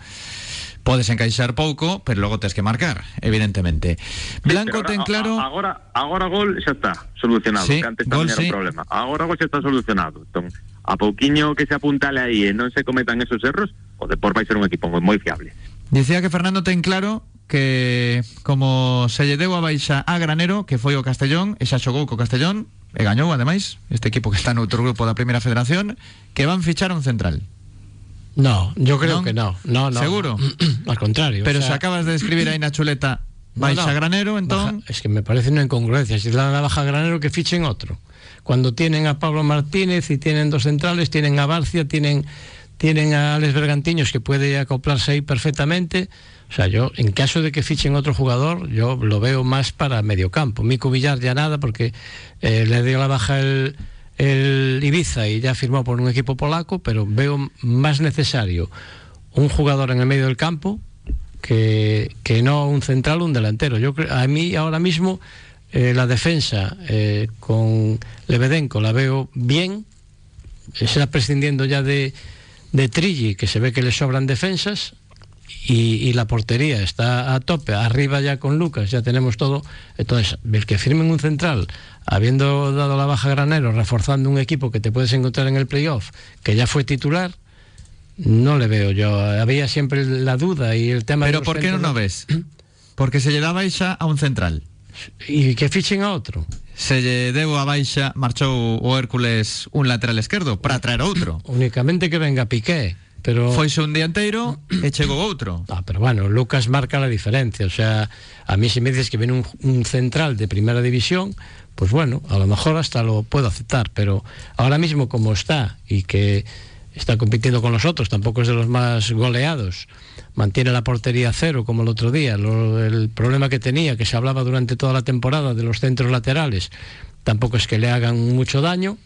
Speaker 2: Podes encaixar pouco, pero logo tes que marcar, evidentemente. Blanco ten claro...
Speaker 6: Agora, agora gol xa está solucionado,
Speaker 2: Sí,
Speaker 6: que antes
Speaker 2: gol
Speaker 6: era
Speaker 2: sí.
Speaker 6: problema. Agora gol xa está solucionado. Entón, a pouquiño que se apuntale aí e non se cometan esos erros, o Depor vai ser un equipo moi, moi fiable.
Speaker 2: Dicía que Fernando ten claro que como se lle deu a baixa a Granero, que foi o Castellón, e xa xogou co Castellón, e gañou, ademais, este equipo que está no outro grupo da Primeira Federación, que van fichar un central.
Speaker 4: No, yo creo
Speaker 2: ¿No?
Speaker 4: que no. No, no.
Speaker 2: ¿Seguro?
Speaker 4: Al contrario.
Speaker 2: Pero
Speaker 4: o sea,
Speaker 2: se acabas de escribir aí na chuleta
Speaker 4: no,
Speaker 2: baixa
Speaker 4: no.
Speaker 2: Granero, entón...
Speaker 4: Baja- es que me parece una incongruencia. Si dan a baja granero, que fichen otro. Cuando tienen a Pablo Martínez y tienen dos centrales, tienen a Barcia, tienen, tienen a Alex Bergantiños, que puede acoplarse ahí perfectamente. O sea, yo, en caso de que fichen otro jugador, yo lo veo más para mediocampo. Mico Villar ya nada, porque eh, le dio la baja el, Ibiza y ya firmó por un equipo polaco, pero veo más necesario un jugador en el medio del campo que, que no un central o un delantero. Yo a mí ahora mismo eh, la defensa eh, con Lebedenko la veo bien, está prescindiendo ya de, de Trilli, que se ve que le sobran defensas, y, y la portería está a tope, arriba ya con Lucas, ya tenemos todo. Entonces, el que firmen un central, habiendo dado la baja granero, reforzando un equipo que te puedes encontrar en el playoff, que ya fue titular, no le veo yo. Había siempre la duda y el tema de
Speaker 2: Pero por que non
Speaker 4: centros-
Speaker 2: o ves? Porque se lle dá baixa a un central.
Speaker 4: Y que fichen a otro.
Speaker 2: Se lle deu a baixa, marchou o Hércules un lateral esquerdo para traer outro.
Speaker 4: Únicamente que venga Piqué. Pero...
Speaker 2: Foise un dianteiro e chegou outro.
Speaker 4: Ah, pero bueno, Lucas marca la diferencia. O sea, a mí si me dices que viene un, un central de primera división, pues bueno, a lo mejor hasta lo puedo aceptar. Pero ahora mismo como está y que está compitiendo con los otros, tampoco es de los más goleados, mantiene la portería cero como el otro día. El problema que tenía, que se hablaba durante toda la temporada de los centros laterales, tampoco es que le hagan mucho daño.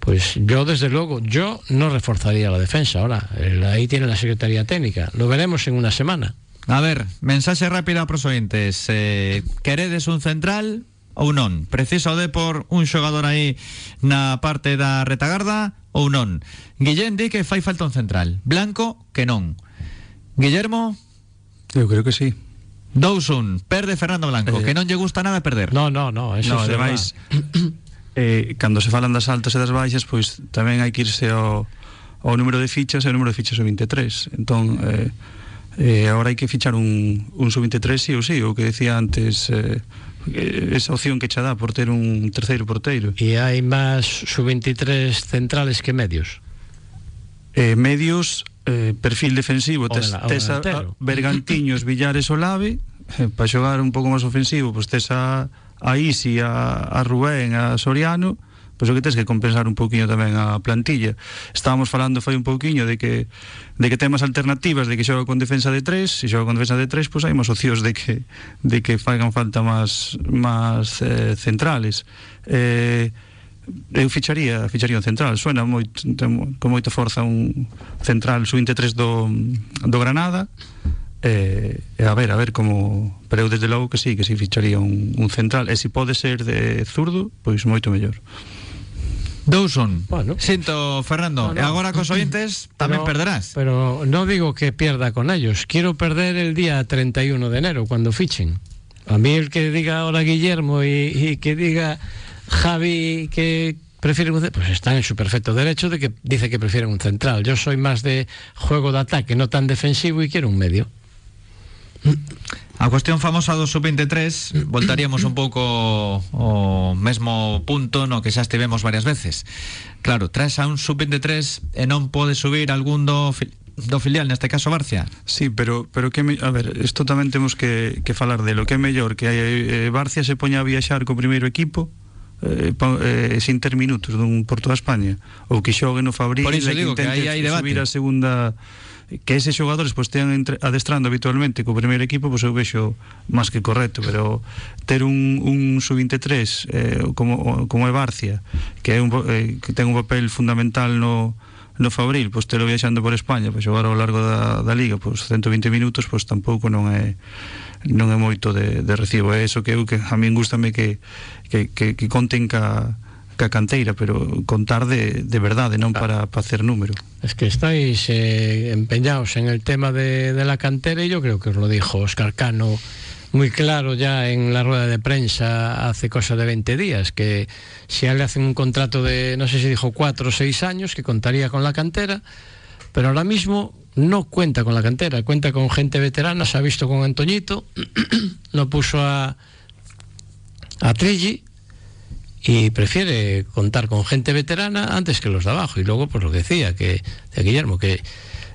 Speaker 4: Pues yo, desde luego, yo no reforzaría la defensa. Ahora, ahí tiene la Secretaría Técnica. Lo veremos en una semana.
Speaker 2: A ver, mensaxe rápido pros ointes eh, Queredes un central ou non? Precisa o Depor un xogador aí na parte da retagarda ou non? Guillén di que fai falta un central. Blanco, que non. Guillermo?
Speaker 5: Eu creo que sí.
Speaker 2: 2-1, perde Fernando Blanco,
Speaker 5: eh,
Speaker 2: que non lle gusta nada perder.
Speaker 4: No, no, no, eso
Speaker 5: no, ademais, eh, cando se falan das altas e das baixas, pois tamén hai que irse ao, ao número de fichas e o número de fichas o 23. Entón, eh, eh, agora hai que fichar un, un sub-23 sí ou sí, o que decía antes... Eh, Eh, esa opción que che dá por ter un terceiro porteiro.
Speaker 4: E hai máis sub-23 centrales que medios?
Speaker 5: Eh, medios, eh, perfil defensivo, tes,
Speaker 4: la,
Speaker 5: tes a, a Bergantiños, Villares, Olave, eh, para xogar un pouco máis ofensivo, pois tes a, a Isi, a, a Rubén, a Soriano, e pois o que tens que compensar un pouquiño tamén a plantilla. Estábamos falando foi un pouquiño de que de que temas alternativas, de que xoga con defensa de 3, se xoga con defensa de 3, pois hai máis ocios de que de que fagan falta máis máis eh, centrales. Eh, eu ficharía, ficharía un central, suena moito ten, con moita forza un central sub-23 do do Granada. Eh, eh, a ver, a ver como pero eu desde logo que sí, que si sí ficharía un, un central e se si pode ser de zurdo, pois moito mellor
Speaker 2: 2-1
Speaker 4: Bueno.
Speaker 2: Sinto, Fernando
Speaker 4: No, no.
Speaker 2: E agora cos ointes tamén
Speaker 4: Pero-
Speaker 2: perderás
Speaker 4: Pero no digo que pierda con ellos. Quiero perder el día 31 de enero, cuando fichen. A mí el que diga ahora Guillermo y, y que diga Javi que prefieren un pues están en su perfecto derecho de que dice que prefieren un central. Yo soy más de juego de ataque, no tan defensivo y quiero un medio.
Speaker 2: A cuestión famosa do sub-23 Voltaríamos un pouco o mesmo punto no que xa estivemos varias veces. Claro, traes a un sub-23 e non pode subir algún do, do filial, neste caso Barcia
Speaker 5: Sí, pero pero que me, a ver, isto tamén temos que, que falar de lo que é mellor que eh, Barcia se poña a viaxar co primeiro equipo eh, eh, sin ter minutos dun por toda España ou que xogue no Fabril
Speaker 2: Por iso
Speaker 5: e que
Speaker 2: digo que
Speaker 5: intente
Speaker 2: aí hai debate.
Speaker 5: subir a segunda que eses xogadores pois tean entre, adestrando habitualmente co primeiro equipo, pois eu vexo máis que correcto, pero ter un, un sub-23 eh, como, como é Barcia, que, é un, eh, que ten un papel fundamental no, no Fabril, pois telo viaxando por España para xogar ao largo da, da Liga, pois 120 minutos, pois tampouco non é non é moito de, de recibo. É iso que eu que a min gustame que, que, que, que conten ca, ca canteira, pero contar de, de verdade, non para, para hacer número.
Speaker 4: Es que estáis eh, empeñados en el tema de, de la cantera y yo creo que os lo dijo Oscar Cano muy claro ya en la rueda de prensa hace cosa de 20 días, que si a él le hacen un contrato de, no sé si dijo cuatro o seis años, que contaría con la cantera, pero ahora mismo no cuenta con la cantera, cuenta con gente veterana, se ha visto con Antoñito, lo puso a, a Trilli y prefiere contar con gente veterana antes que los de abajo. Y luego, pues lo que decía, que de Guillermo, que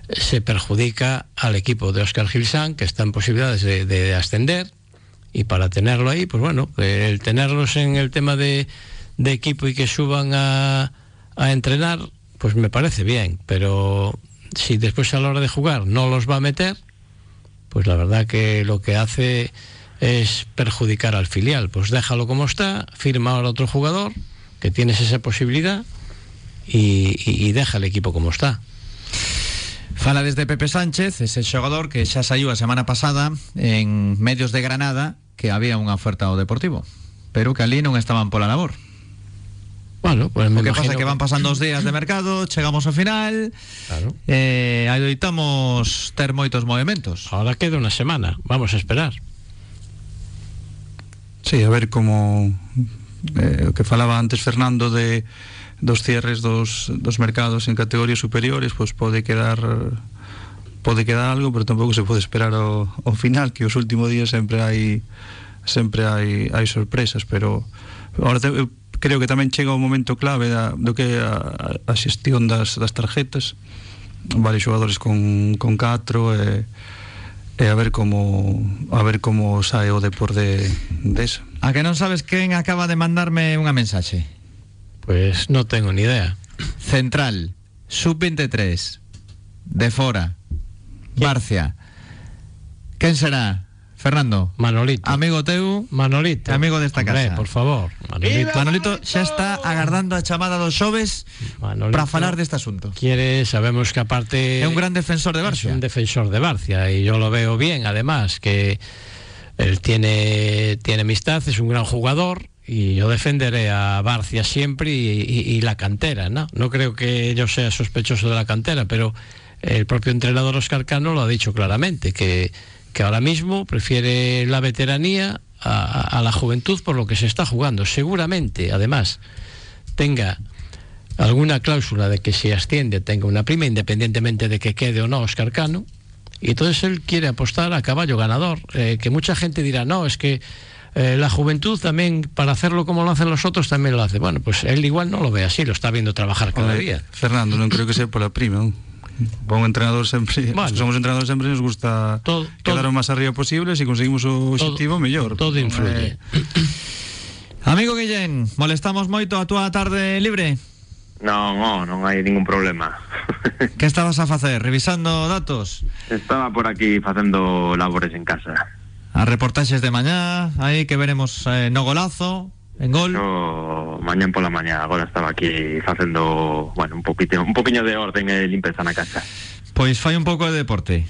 Speaker 4: se perjudica al equipo de Oscar Gilsán, que está en posibilidades de, de ascender, y para tenerlo ahí, pues bueno, el tenerlos en el tema de, de equipo y que suban a, a, entrenar, pues me parece bien, pero si después a la hora de jugar no los va a meter, pues la verdad que lo que hace es perjudicar al filial, pues déjalo como está, firma ahora otro jugador, que tienes esa posibilidad, y, y, y deja el equipo como está.
Speaker 2: Fala desde Pepe Sánchez, ese xogador que xa saiu a semana pasada en medios de Granada que había unha oferta ao Deportivo, pero que ali non estaban pola labor.
Speaker 4: Bueno, pues me
Speaker 2: o que pasa
Speaker 4: imagino
Speaker 2: que van pasando os días de mercado, chegamos ao final,
Speaker 4: Claro.
Speaker 2: eh, adoitamos ter moitos movimentos.
Speaker 4: Ahora queda una semana, vamos a esperar.
Speaker 5: Sí, a ver como eh, o que falaba antes Fernando de dos cierres dos, dos mercados en categorías superiores, pois pues pode quedar pode quedar algo, pero tampouco se pode esperar ao, ao final, que os últimos días sempre hai sempre hai, hai sorpresas, pero ahora te, creo que tamén chega o momento clave da, do que a, a xestión das, das tarjetas, varios xogadores con, con catro e eh, e a ver como a ver como sae o Depor de, de eso.
Speaker 2: A que non sabes quen acaba de mandarme unha mensaxe?
Speaker 4: Pues no tengo ni idea.
Speaker 2: Central, sub-23, de fora, Barcia. Quen será? Fernando,
Speaker 4: Manolito.
Speaker 2: amigo teu,
Speaker 4: Manolito.
Speaker 2: Amigo desta
Speaker 4: Hombre,
Speaker 2: casa.
Speaker 4: por favor. Manolito.
Speaker 2: Manolito xa está agardando a chamada dos xoves para falar deste asunto.
Speaker 4: Quiere, sabemos que aparte...
Speaker 2: É un gran defensor de Barcia.
Speaker 4: un defensor de Barcia y yo lo veo bien, además, que él tiene, tiene amistad, es un gran jugador y yo defenderé a Barcia siempre y, y- y la cantera, ¿no? No creo que yo sea sospechoso de la cantera, pero el propio entrenador Oscar Cano lo ha dicho claramente, que, que ahora mismo prefiere la veteranía a, la juventud por lo que se está jugando. Seguramente, además, tenga alguna cláusula de que si asciende tenga una prima, independientemente de que quede o no Oscar Cano. Y entonces él quiere apostar a caballo ganador. Eh, que mucha gente dirá, no, es que eh, la juventud también, para hacerlo como lo hacen los otros, también lo hace. Bueno, pues él igual no lo ve así, lo está viendo trabajar cada día.
Speaker 5: Fernando, non creo que sea pola prima. non? Entrenador sempre,
Speaker 4: Bueno.
Speaker 5: somos entrenadores sempre nos gusta
Speaker 4: Todo-
Speaker 5: quedar
Speaker 4: todo-
Speaker 5: o máis arriba posible, se conseguimos o objetivo mellor.
Speaker 4: Todo influye.
Speaker 2: Amigo Guillén, molestamos moito a túa tarde libre?
Speaker 6: Non, non, non hai ningún problema.
Speaker 2: Que estabas a facer? Revisando datos?
Speaker 6: Estaba por aquí facendo labores en casa.
Speaker 2: As reportaxes de mañá, aí que veremos eh, no golazo, en gol.
Speaker 6: Yo mañán pola mañá, agora estaba aquí facendo, bueno, un poquito, un poquinho de orden e limpeza na casa.
Speaker 2: Pois fai un pouco de deporte.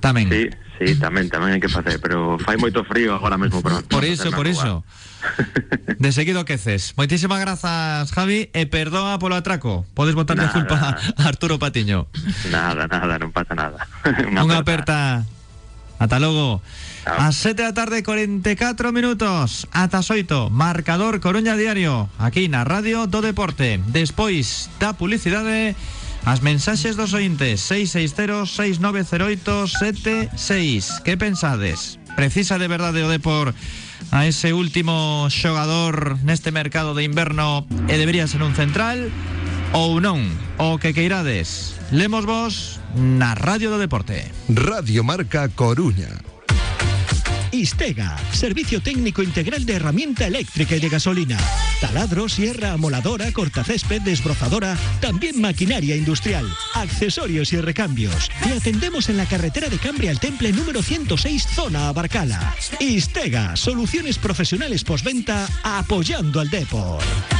Speaker 2: Tamén.
Speaker 6: Sí, sí, tamén, tamén hai que facer, pero fai moito frío agora mesmo para
Speaker 2: Por iso, por iso. De seguido queces. Moitísimas grazas, Javi, e perdoa polo atraco. Podes botarle
Speaker 6: Nada.
Speaker 2: culpa a Arturo Patiño.
Speaker 6: Nada, nada, non pasa nada.
Speaker 2: Unha aperta. Ata logo.
Speaker 6: Chao.
Speaker 2: A 7 da tarde 44 minutos Ata xoito Marcador Coruña Diario Aquí na Radio do Deporte Despois da publicidade As mensaxes dos ointes 660-6908-76 Que pensades? Precisa de verdade o Depor a ese último xogador neste mercado de inverno e debería ser un central ou non, o que queirades. Lemos vos na Radio do Deporte.
Speaker 1: Radio Marca Coruña.
Speaker 7: Istega, servicio técnico integral de herramienta eléctrica y de gasolina. Taladro, sierra, amoladora, cortacésped, desbrozadora, también maquinaria industrial, accesorios y recambios. Te atendemos en la carretera de Cambria al Temple número 106, zona Abarcala. Istega, soluciones profesionales postventa apoyando al deporte.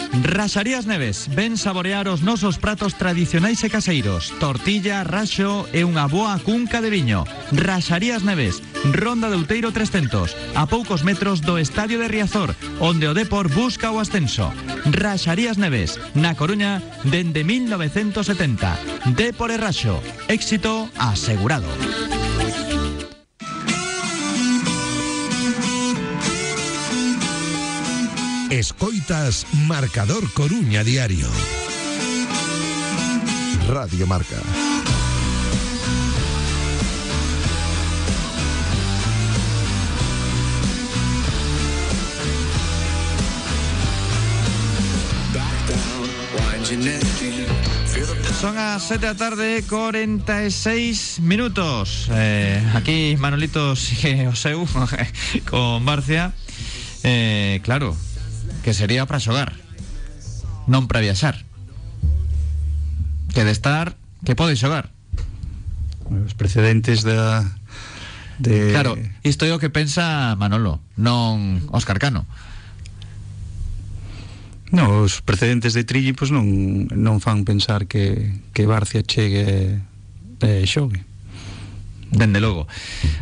Speaker 2: Raxarías Neves, ven saborear os nosos pratos tradicionais e caseiros. Tortilla, raxo e unha boa cunca de viño. Raxarías Neves, Ronda de Outeiro 300, a poucos metros do Estadio de Riazor, onde o Depor busca o ascenso. Raxarías Neves, na Coruña, dende 1970. Depor e Raxo, éxito asegurado.
Speaker 1: Escoitas Marcador Coruña Diario. Radio Marca.
Speaker 2: Son a 7 da tarde 46 minutos eh, Aquí Manolito sigue o seu Con Barcia eh, Claro Que sería para xogar Non para viaxar Que de estar Que pode xogar
Speaker 5: Os precedentes da de
Speaker 2: Claro, isto é o que pensa Manolo Non Óscar Cano
Speaker 5: No, os precedentes de Trilli pois non non fan pensar que que Barcia chegue e xogue.
Speaker 2: Dende logo.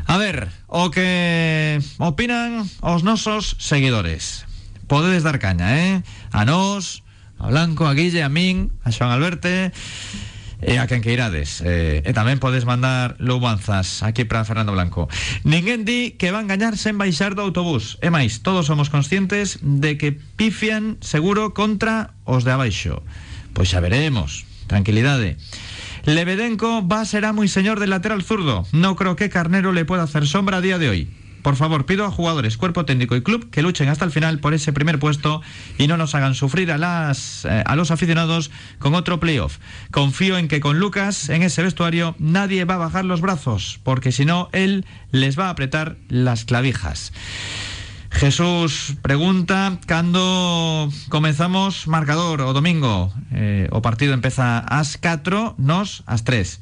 Speaker 2: A ver, o que opinan os nosos seguidores. Podedes dar caña, eh? A nós, a Blanco, a Guille, a min, a Xoan Alberte e a quen que irades. Eh, e tamén podes mandar loubanzas aquí para Fernando Blanco. Ninguén di que van gañar sen baixar do autobús. E todos somos conscientes de que pifian seguro contra os de abaixo. Pois xa veremos. Tranquilidade. Lebedenko va será muy señor del lateral zurdo. No creo que Carnero le pueda hacer sombra a día de hoy. Por favor, pido a jugadores, cuerpo técnico y club que luchen hasta el final por ese primer puesto y no nos hagan sufrir a, las, eh, a los aficionados con otro playoff. Confío en que con Lucas en ese vestuario nadie va a bajar los brazos, porque si no, él les va a apretar las clavijas. Jesús pregunta cando comenzamos marcador o domingo eh, o partido empeza ás 4 nos ás 3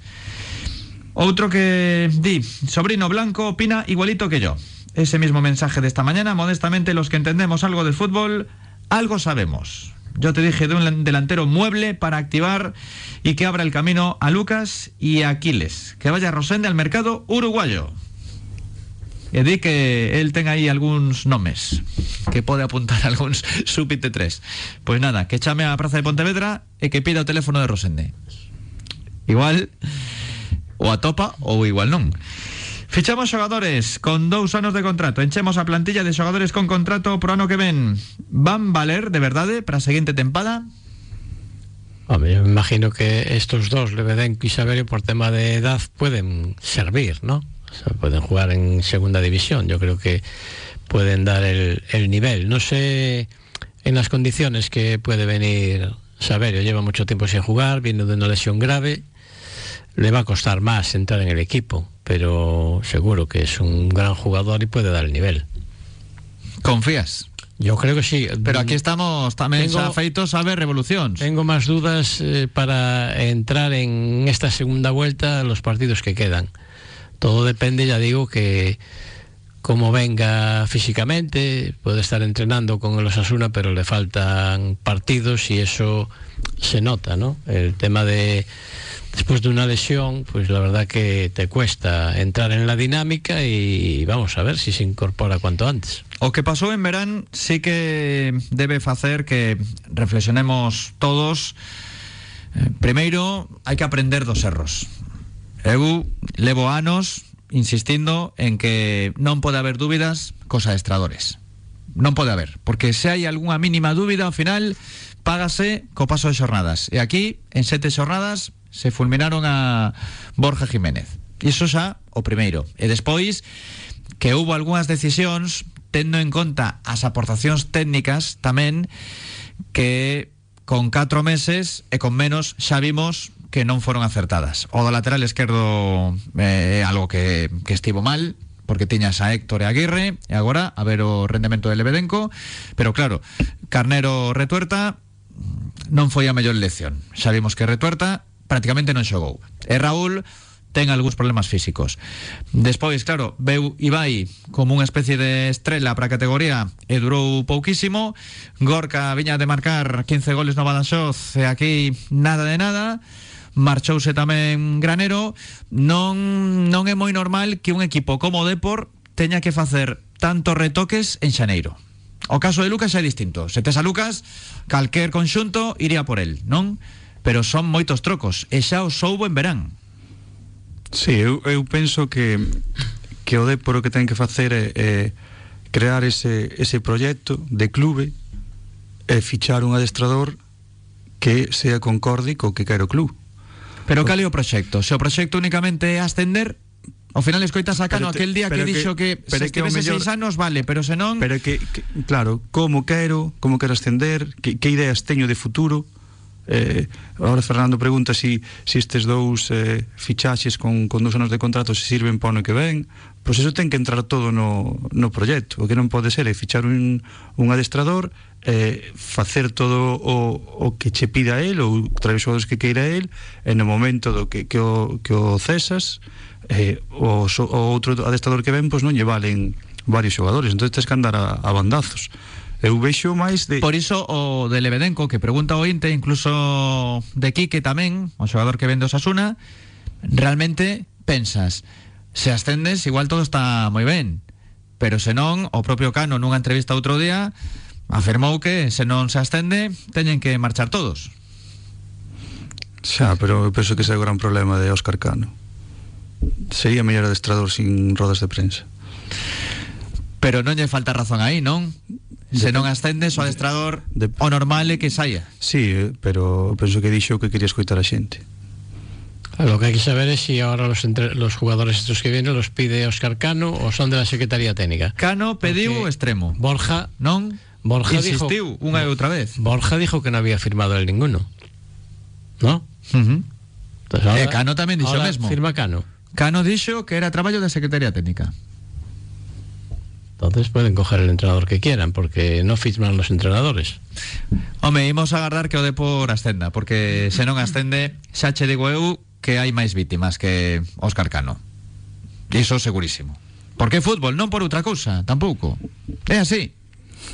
Speaker 2: Outro que di Sobrino Blanco opina igualito que yo. Ese mismo mensaje de esta mañana Modestamente los que entendemos algo del fútbol Algo sabemos. Yo te dije de un delantero mueble para activar Y que abra el camino a Lucas y a Aquiles. Que vaya Rosende al mercado uruguayo. E di que el ten aí algúns nomes Que pode apuntar algúns Súpite 3 Pois nada, que chame á Praza de Pontevedra E que pida o teléfono de Rosende. Igual O atopa ou igual non Fichamos xogadores con dous anos de contrato Enchemos a plantilla de xogadores con contrato Pro ano que ven Van valer de verdade para a seguinte tempada?
Speaker 4: Hombre, yo me imagino que estos dos, Lebedenko y Saverio, por tema de edad, pueden servir, ¿no? O sea, pueden jugar en segunda división. Yo creo que pueden dar el, el nivel. No sé en las condiciones que puede venir Saverio. Lleva mucho tiempo sin jugar, viene de una lesión grave. Le va a costar más entrar en el equipo, pero seguro que es un gran jugador y puede dar el nivel.
Speaker 2: Confías?
Speaker 4: Yo creo que sí.
Speaker 2: Pero aquí estamos feitos a ver revolucións
Speaker 4: Tengo más dudas eh, para entrar en esta segunda vuelta los partidos que quedan. Todo depende, ya digo, que como venga físicamente, puede estar entrenando con el Osasuna, pero le faltan partidos y eso se nota, ¿no? El tema de después de una lesión, pues la verdad que te cuesta entrar en la dinámica y vamos a ver si se incorpora cuanto antes.
Speaker 2: O que pasou en verán sí que debe facer que reflexionemos todos eh, Primeiro, hai que aprender dos erros Eu levo anos insistindo en que non pode haber dúbidas cos adestradores non pode haber, porque se hai algunha mínima dúbida ao final págase co paso de xornadas. E aquí, en sete xornadas, se fulminaron a Borja Jiménez. Iso xa o primeiro. E despois que houve algunhas decisións tendo en conta as aportacións técnicas tamén que con 4 meses e con menos xa vimos que non foron acertadas. O do lateral esquerdo é eh, algo que, que estivo mal, porque tiñas a Héctor e a Aguirre e agora a ver o rendemento de Lebedenco pero claro, Carnero Retuerta non foi a mellor elección xa vimos que Retuerta prácticamente non xogou. E Raúl ten algúns problemas físicos. Despois, claro, veu Ibai como unha especie de estrela para categoría e durou pouquísimo. Gorka viña de marcar 15 goles no Badaxoz e aquí nada de nada. Marchouse tamén Granero. Non, non é moi normal que un equipo como Depor teña que facer tantos retoques en xaneiro. O caso de Lucas é distinto. Se tes a Lucas, calquer conxunto iría por el, non? Pero son moitos trocos e xa o soubo en verán
Speaker 5: Sí, eu, eu penso que que o Depor o que ten que facer é, é crear ese, ese proxecto de clube e fichar un adestrador que sea concorde co que quero club
Speaker 2: Pero cal é o proxecto? Se o proxecto únicamente é ascender, ao final escoitas a Cano
Speaker 5: Pero te-
Speaker 2: aquel día que
Speaker 5: que-
Speaker 2: dixo que
Speaker 5: pero
Speaker 2: se estivese
Speaker 5: mellor-
Speaker 2: seis anos, vale, pero se non...
Speaker 5: Pero que, que claro, como quero, como quero ascender, que, que ideas teño de futuro. Eh, ahora Fernando pregunta si, si estes dous eh, fichaxes con, con dous anos de contrato se sirven para o ano que ven. Pois eso ten que entrar todo no, no proxecto. O que non pode ser é fichar un, un adestrador eh, facer todo o, o que che pida el ou traer os que queira el en o momento do que, que, o, que o cesas eh, o, o outro adestrador que ven pois non lle valen varios xogadores. Entón tens que andar a, a bandazos. De
Speaker 2: Por iso o de Lebedenco que pregunta o Inte, incluso de Quique tamén, o xogador que vende o Sasuna, realmente pensas, se ascendes igual todo está moi ben, pero se non, o propio Cano nunha entrevista outro día afirmou que se non se ascende teñen que marchar todos.
Speaker 5: Xa, pero eu penso que ese é o gran problema de Óscar Cano. Sería mellor adestrador sin rodas de prensa.
Speaker 2: Pero non lle falta razón aí, non? Se non ascendes o adestrador,
Speaker 5: de-
Speaker 2: o normal é que saia.
Speaker 5: Sí, pero penso que dixo que quería escoitar a xente.
Speaker 4: Lo que hay que saber es si ahora los, entre- los jugadores estos que vienen los pide Oscar Cano o son de la Secretaría Técnica.
Speaker 2: Cano pediu
Speaker 4: Porque
Speaker 2: o extremo,
Speaker 4: Borja,
Speaker 2: non?
Speaker 4: Borja
Speaker 2: Insistiu
Speaker 4: dijo,
Speaker 2: unha e outra vez.
Speaker 4: Borja dijo que no había firmado él ninguno. ¿No?
Speaker 2: Uh -huh.
Speaker 4: Entonces
Speaker 2: Cano tamén dixo o mesmo.
Speaker 4: Firma Cano.
Speaker 2: Cano dixo que era traballo da Secretaría Técnica.
Speaker 4: Entonces pueden coger el entrenador que quieran porque no firman los entrenadores.
Speaker 2: Home, imos agardar que o Depor ascenda, porque se non ascende, xa che digo eu que hai máis vítimas que Óscar Cano. Iso segurísimo. Porque é fútbol, non por outra cousa, tampouco. É así.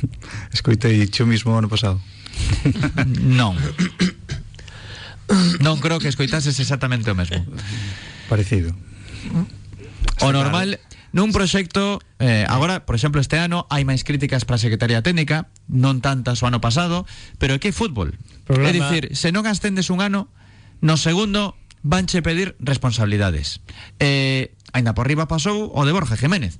Speaker 5: Escoitei xo mismo ano pasado.
Speaker 2: Non. Non creo que escoitases exactamente o mesmo.
Speaker 5: Parecido.
Speaker 2: O normal nun proxecto eh, agora, por exemplo, este ano hai máis críticas para a Secretaría Técnica, non tantas o ano pasado, pero que é fútbol.
Speaker 4: Programa-
Speaker 2: É dicir, se non ascendes un ano, no segundo vanche pedir responsabilidades. Eh, aínda por riba pasou o de Borja Jiménez.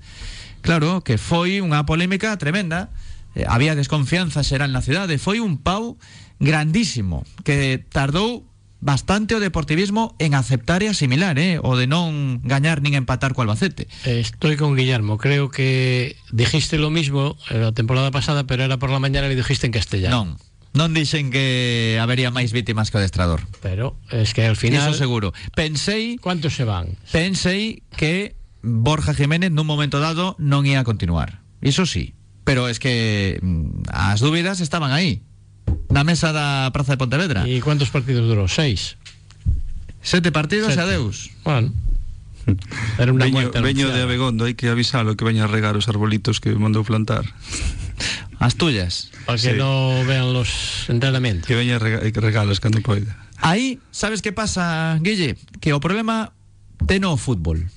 Speaker 2: Claro, que foi unha polémica tremenda. Eh, había desconfianza xeral na cidade, foi un pau grandísimo que tardou bastante o deportivismo en aceptar e asimilar, eh, o de non gañar nin empatar co Albacete.
Speaker 4: Estoy con Guillermo. Creo que dijiste lo mismo en la temporada pasada, pero era por la mañana y dijiste en castellano.
Speaker 2: Non, non dixen que habería máis vítimas que o adestrador.
Speaker 4: Pero es que al final.
Speaker 2: Iso seguro. Pensei,
Speaker 4: ¿Cuántos se van?
Speaker 2: pensei que Borja Jiménez nun momento dado non ia continuar. Iso sí. Pero es que mm, as dúbidas estaban aí. na mesa da Praza de Pontevedra.
Speaker 4: E quantos partidos durou? Seis?
Speaker 2: Sete partidos
Speaker 4: Sete.
Speaker 2: e adeus.
Speaker 4: Bueno. Era una
Speaker 5: veño, veño de Abegondo, hai que avisalo que veña a regar os arbolitos que mandou plantar.
Speaker 2: As tuyas.
Speaker 4: Para que
Speaker 5: sí.
Speaker 4: non vean los entrenamientos.
Speaker 5: Que veña rega regalos cando poida.
Speaker 2: Aí, sabes que pasa, Guille? Que o problema ten o fútbol.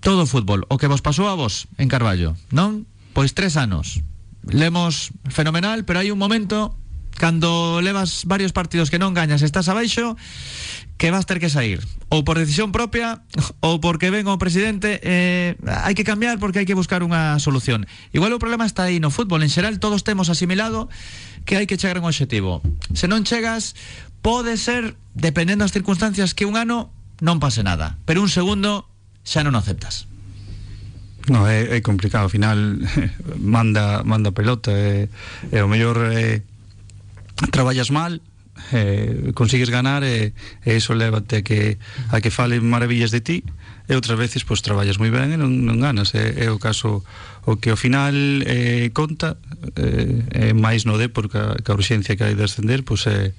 Speaker 2: Todo o fútbol. O que vos pasou a vos en Carballo, non? Pois tres anos. Lemos fenomenal, pero hai un momento cando levas varios partidos que non gañas, estás abaixo, que vas ter que sair. Ou por decisión propia ou porque ven o presidente eh, hai que cambiar porque hai que buscar unha solución. Igual o problema está aí no fútbol. En xeral todos temos asimilado que hai que chegar a un objetivo se non chegas pode ser dependendo das circunstancias que un ano non pase nada pero un segundo xa non o aceptas.
Speaker 5: No, é, é complicado, ao final manda manda pelota e, e o mellor é, traballas mal eh, consigues ganar e, e iso levate a que, a que falen maravillas de ti e outras veces pois traballas moi ben e non, non ganas. É, é o caso o que ao final eh, conta eh, é máis no de que a, que a urxencia que hai de ascender pois é,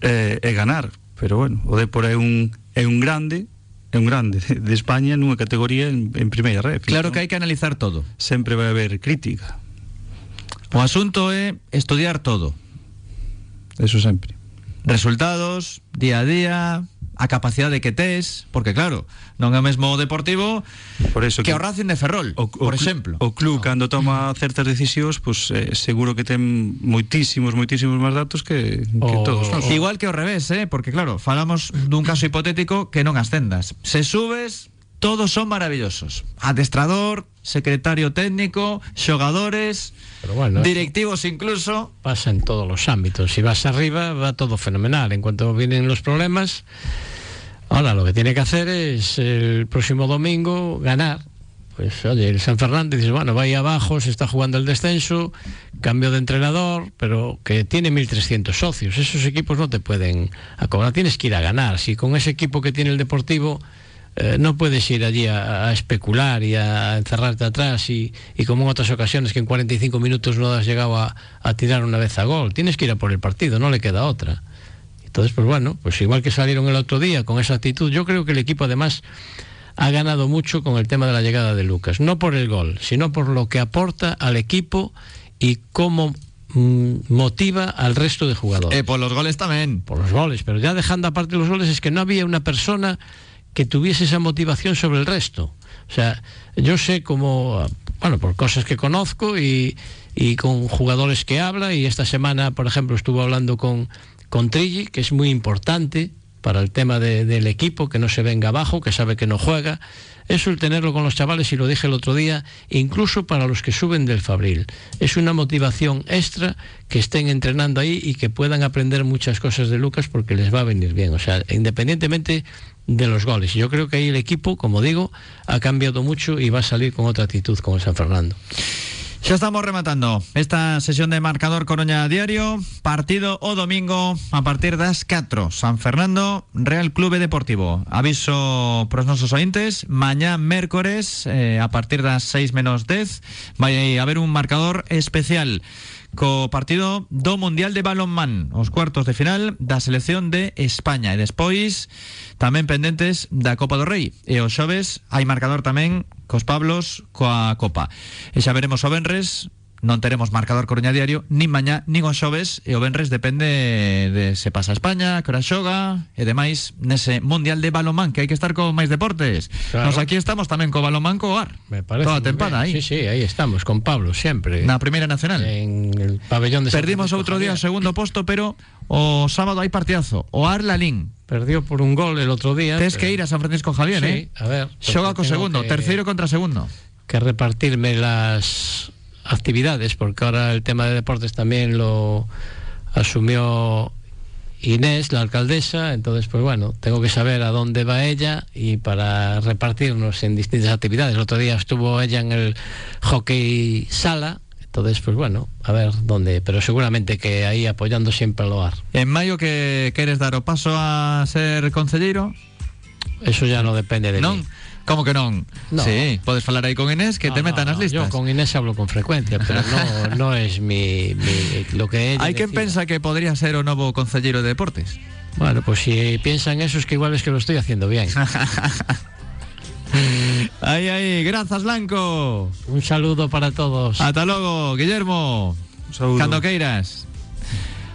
Speaker 5: é, é ganar. Pero bueno, o Depor é un, é un grande é un grande de España nunha categoría en, en primeira red
Speaker 2: Claro ¿no? que hai que analizar todo.
Speaker 5: Sempre vai haber crítica.
Speaker 2: O asunto é estudiar todo.
Speaker 5: Eso sempre.
Speaker 2: Resultados, día a día, a capacidade que tes, porque claro, non é o mesmo o Deportivo
Speaker 5: por eso
Speaker 2: que, que o Racing de Ferrol,
Speaker 5: o,
Speaker 2: por
Speaker 5: o,
Speaker 2: exemplo.
Speaker 5: O club cando toma certas decisións, pues, eh, seguro que ten moitísimos, moitísimos máis datos que, que
Speaker 2: o,
Speaker 5: todos. ¿no?
Speaker 2: Igual que ao revés, eh? porque claro, falamos dun caso hipotético que non ascendas. Se subes, todos son maravillosos. Adestrador, secretario técnico,
Speaker 4: bueno,
Speaker 2: directivos incluso.
Speaker 4: Pasa en todos los ámbitos. Si vas arriba, va todo fenomenal. En cuanto vienen los problemas, ahora lo que tiene que hacer es el próximo domingo ganar. Pues oye, el San Fernando dice, bueno, va ahí abajo, se está jugando el descenso, cambio de entrenador, pero que tiene 1.300 socios. Esos equipos no te pueden acobrar, tienes que ir a ganar. Si con ese equipo que tiene el Deportivo eh, no puedes ir allí a, a, especular y a encerrarte atrás y, y, como en otras ocasiones que en 45 minutos no has llegado a, a, tirar una vez a gol. Tienes que ir a por el partido, no le queda otra. Entonces, pues bueno, pues igual que salieron el otro día con esa actitud, yo creo que el equipo además ha ganado mucho con el tema de la llegada de Lucas, no por el gol, sino por lo que aporta al equipo y cómo mmm, motiva al resto de jugadores.
Speaker 2: Eh, por los goles también.
Speaker 4: Por los goles, pero ya dejando aparte los goles es que no había una persona que tuviese esa motivación sobre el resto. O sea, yo sé cómo, bueno, por cosas que conozco y, y, con jugadores que habla, y esta semana, por ejemplo, estuvo hablando con, con Trilli, que es muy importante para el tema de, del equipo, que no se venga abajo, que sabe que no juega. Eso el tenerlo con los chavales, y lo dije el otro día, incluso para los que suben del Fabril. Es una motivación extra que estén entrenando ahí y que puedan aprender muchas cosas de Lucas porque les va a venir bien. O sea, independientemente de los goles. Yo creo que ahí el equipo, como digo, ha cambiado mucho y va a salir con otra actitud como San Fernando.
Speaker 2: Ya estamos rematando esta sesión de marcador Coruña Diario. Partido o domingo a partir das 4. San Fernando, Real Clube Deportivo. Aviso pros nosos ointes. Mañá mércores, eh, a partir das 6 menos 10, vai a haber un marcador especial co partido do Mundial de Balonmán, os cuartos de final da selección de España e despois tamén pendentes da Copa do Rei e os xoves hai marcador tamén cos Pablos coa Copa. E xa veremos o Benres non teremos marcador Coruña Diario nin mañá, nin os xoves e o Benres depende de se pasa a España que ora xoga e demais nese Mundial de Balomán que hai que estar con máis deportes. Claro. Nos aquí estamos tamén co Balomán co Ar.
Speaker 4: Me parece
Speaker 2: toda a tempada aí.
Speaker 4: Sí, sí, aí estamos, con Pablo, sempre
Speaker 2: Na Primeira Nacional.
Speaker 4: En el pabellón de
Speaker 2: Perdimos outro día o segundo posto pero o sábado hai partidazo. O Ar Lalín
Speaker 4: Perdió por un gol el otro día
Speaker 2: pero... que ir a San Francisco Javier,
Speaker 4: sí,
Speaker 2: eh.
Speaker 4: a ver
Speaker 2: Xoga segundo,
Speaker 4: que...
Speaker 2: terceiro contra segundo.
Speaker 4: Que repartirme las actividades, porque ahora el tema de deportes también lo asumió Inés, la alcaldesa, entonces pues bueno, tengo que saber a dónde va ella y para repartirnos en distintas actividades. El otro día estuvo ella en el hockey sala, entonces pues bueno, a ver dónde, pero seguramente que ahí apoyando siempre al hogar.
Speaker 2: En mayo que queres dar o paso a ser concelleiro?
Speaker 4: Eso ya no depende de
Speaker 2: non?
Speaker 4: mí.
Speaker 2: Como que non?
Speaker 4: No.
Speaker 2: Sí, podes falar aí con Inés que
Speaker 4: No,
Speaker 2: te
Speaker 4: no,
Speaker 2: metan nas
Speaker 4: no,
Speaker 2: listas.
Speaker 4: Yo con Inés hablo con frecuencia, pero no, no es mi, mi- lo que
Speaker 2: quen
Speaker 4: decida.
Speaker 2: pensa que podría ser o novo concelleiro de deportes.
Speaker 4: Bueno, pues si piensan eso es que igual es que lo estoy haciendo bien.
Speaker 2: Aí, aí, grazas Blanco.
Speaker 4: Un saludo para todos.
Speaker 2: Ata logo, Guillermo.
Speaker 5: Un saúdo.
Speaker 2: Cando queiras.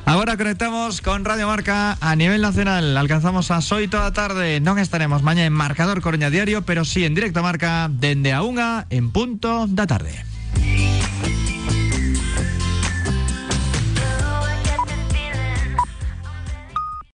Speaker 2: Agora conectamos con Radio Marca a nivel nacional. Alcanzamos a xoito da tarde. Non estaremos mañá en Marcador Coruña Diario, pero sí en directo a Marca dende a unha en punto da tarde.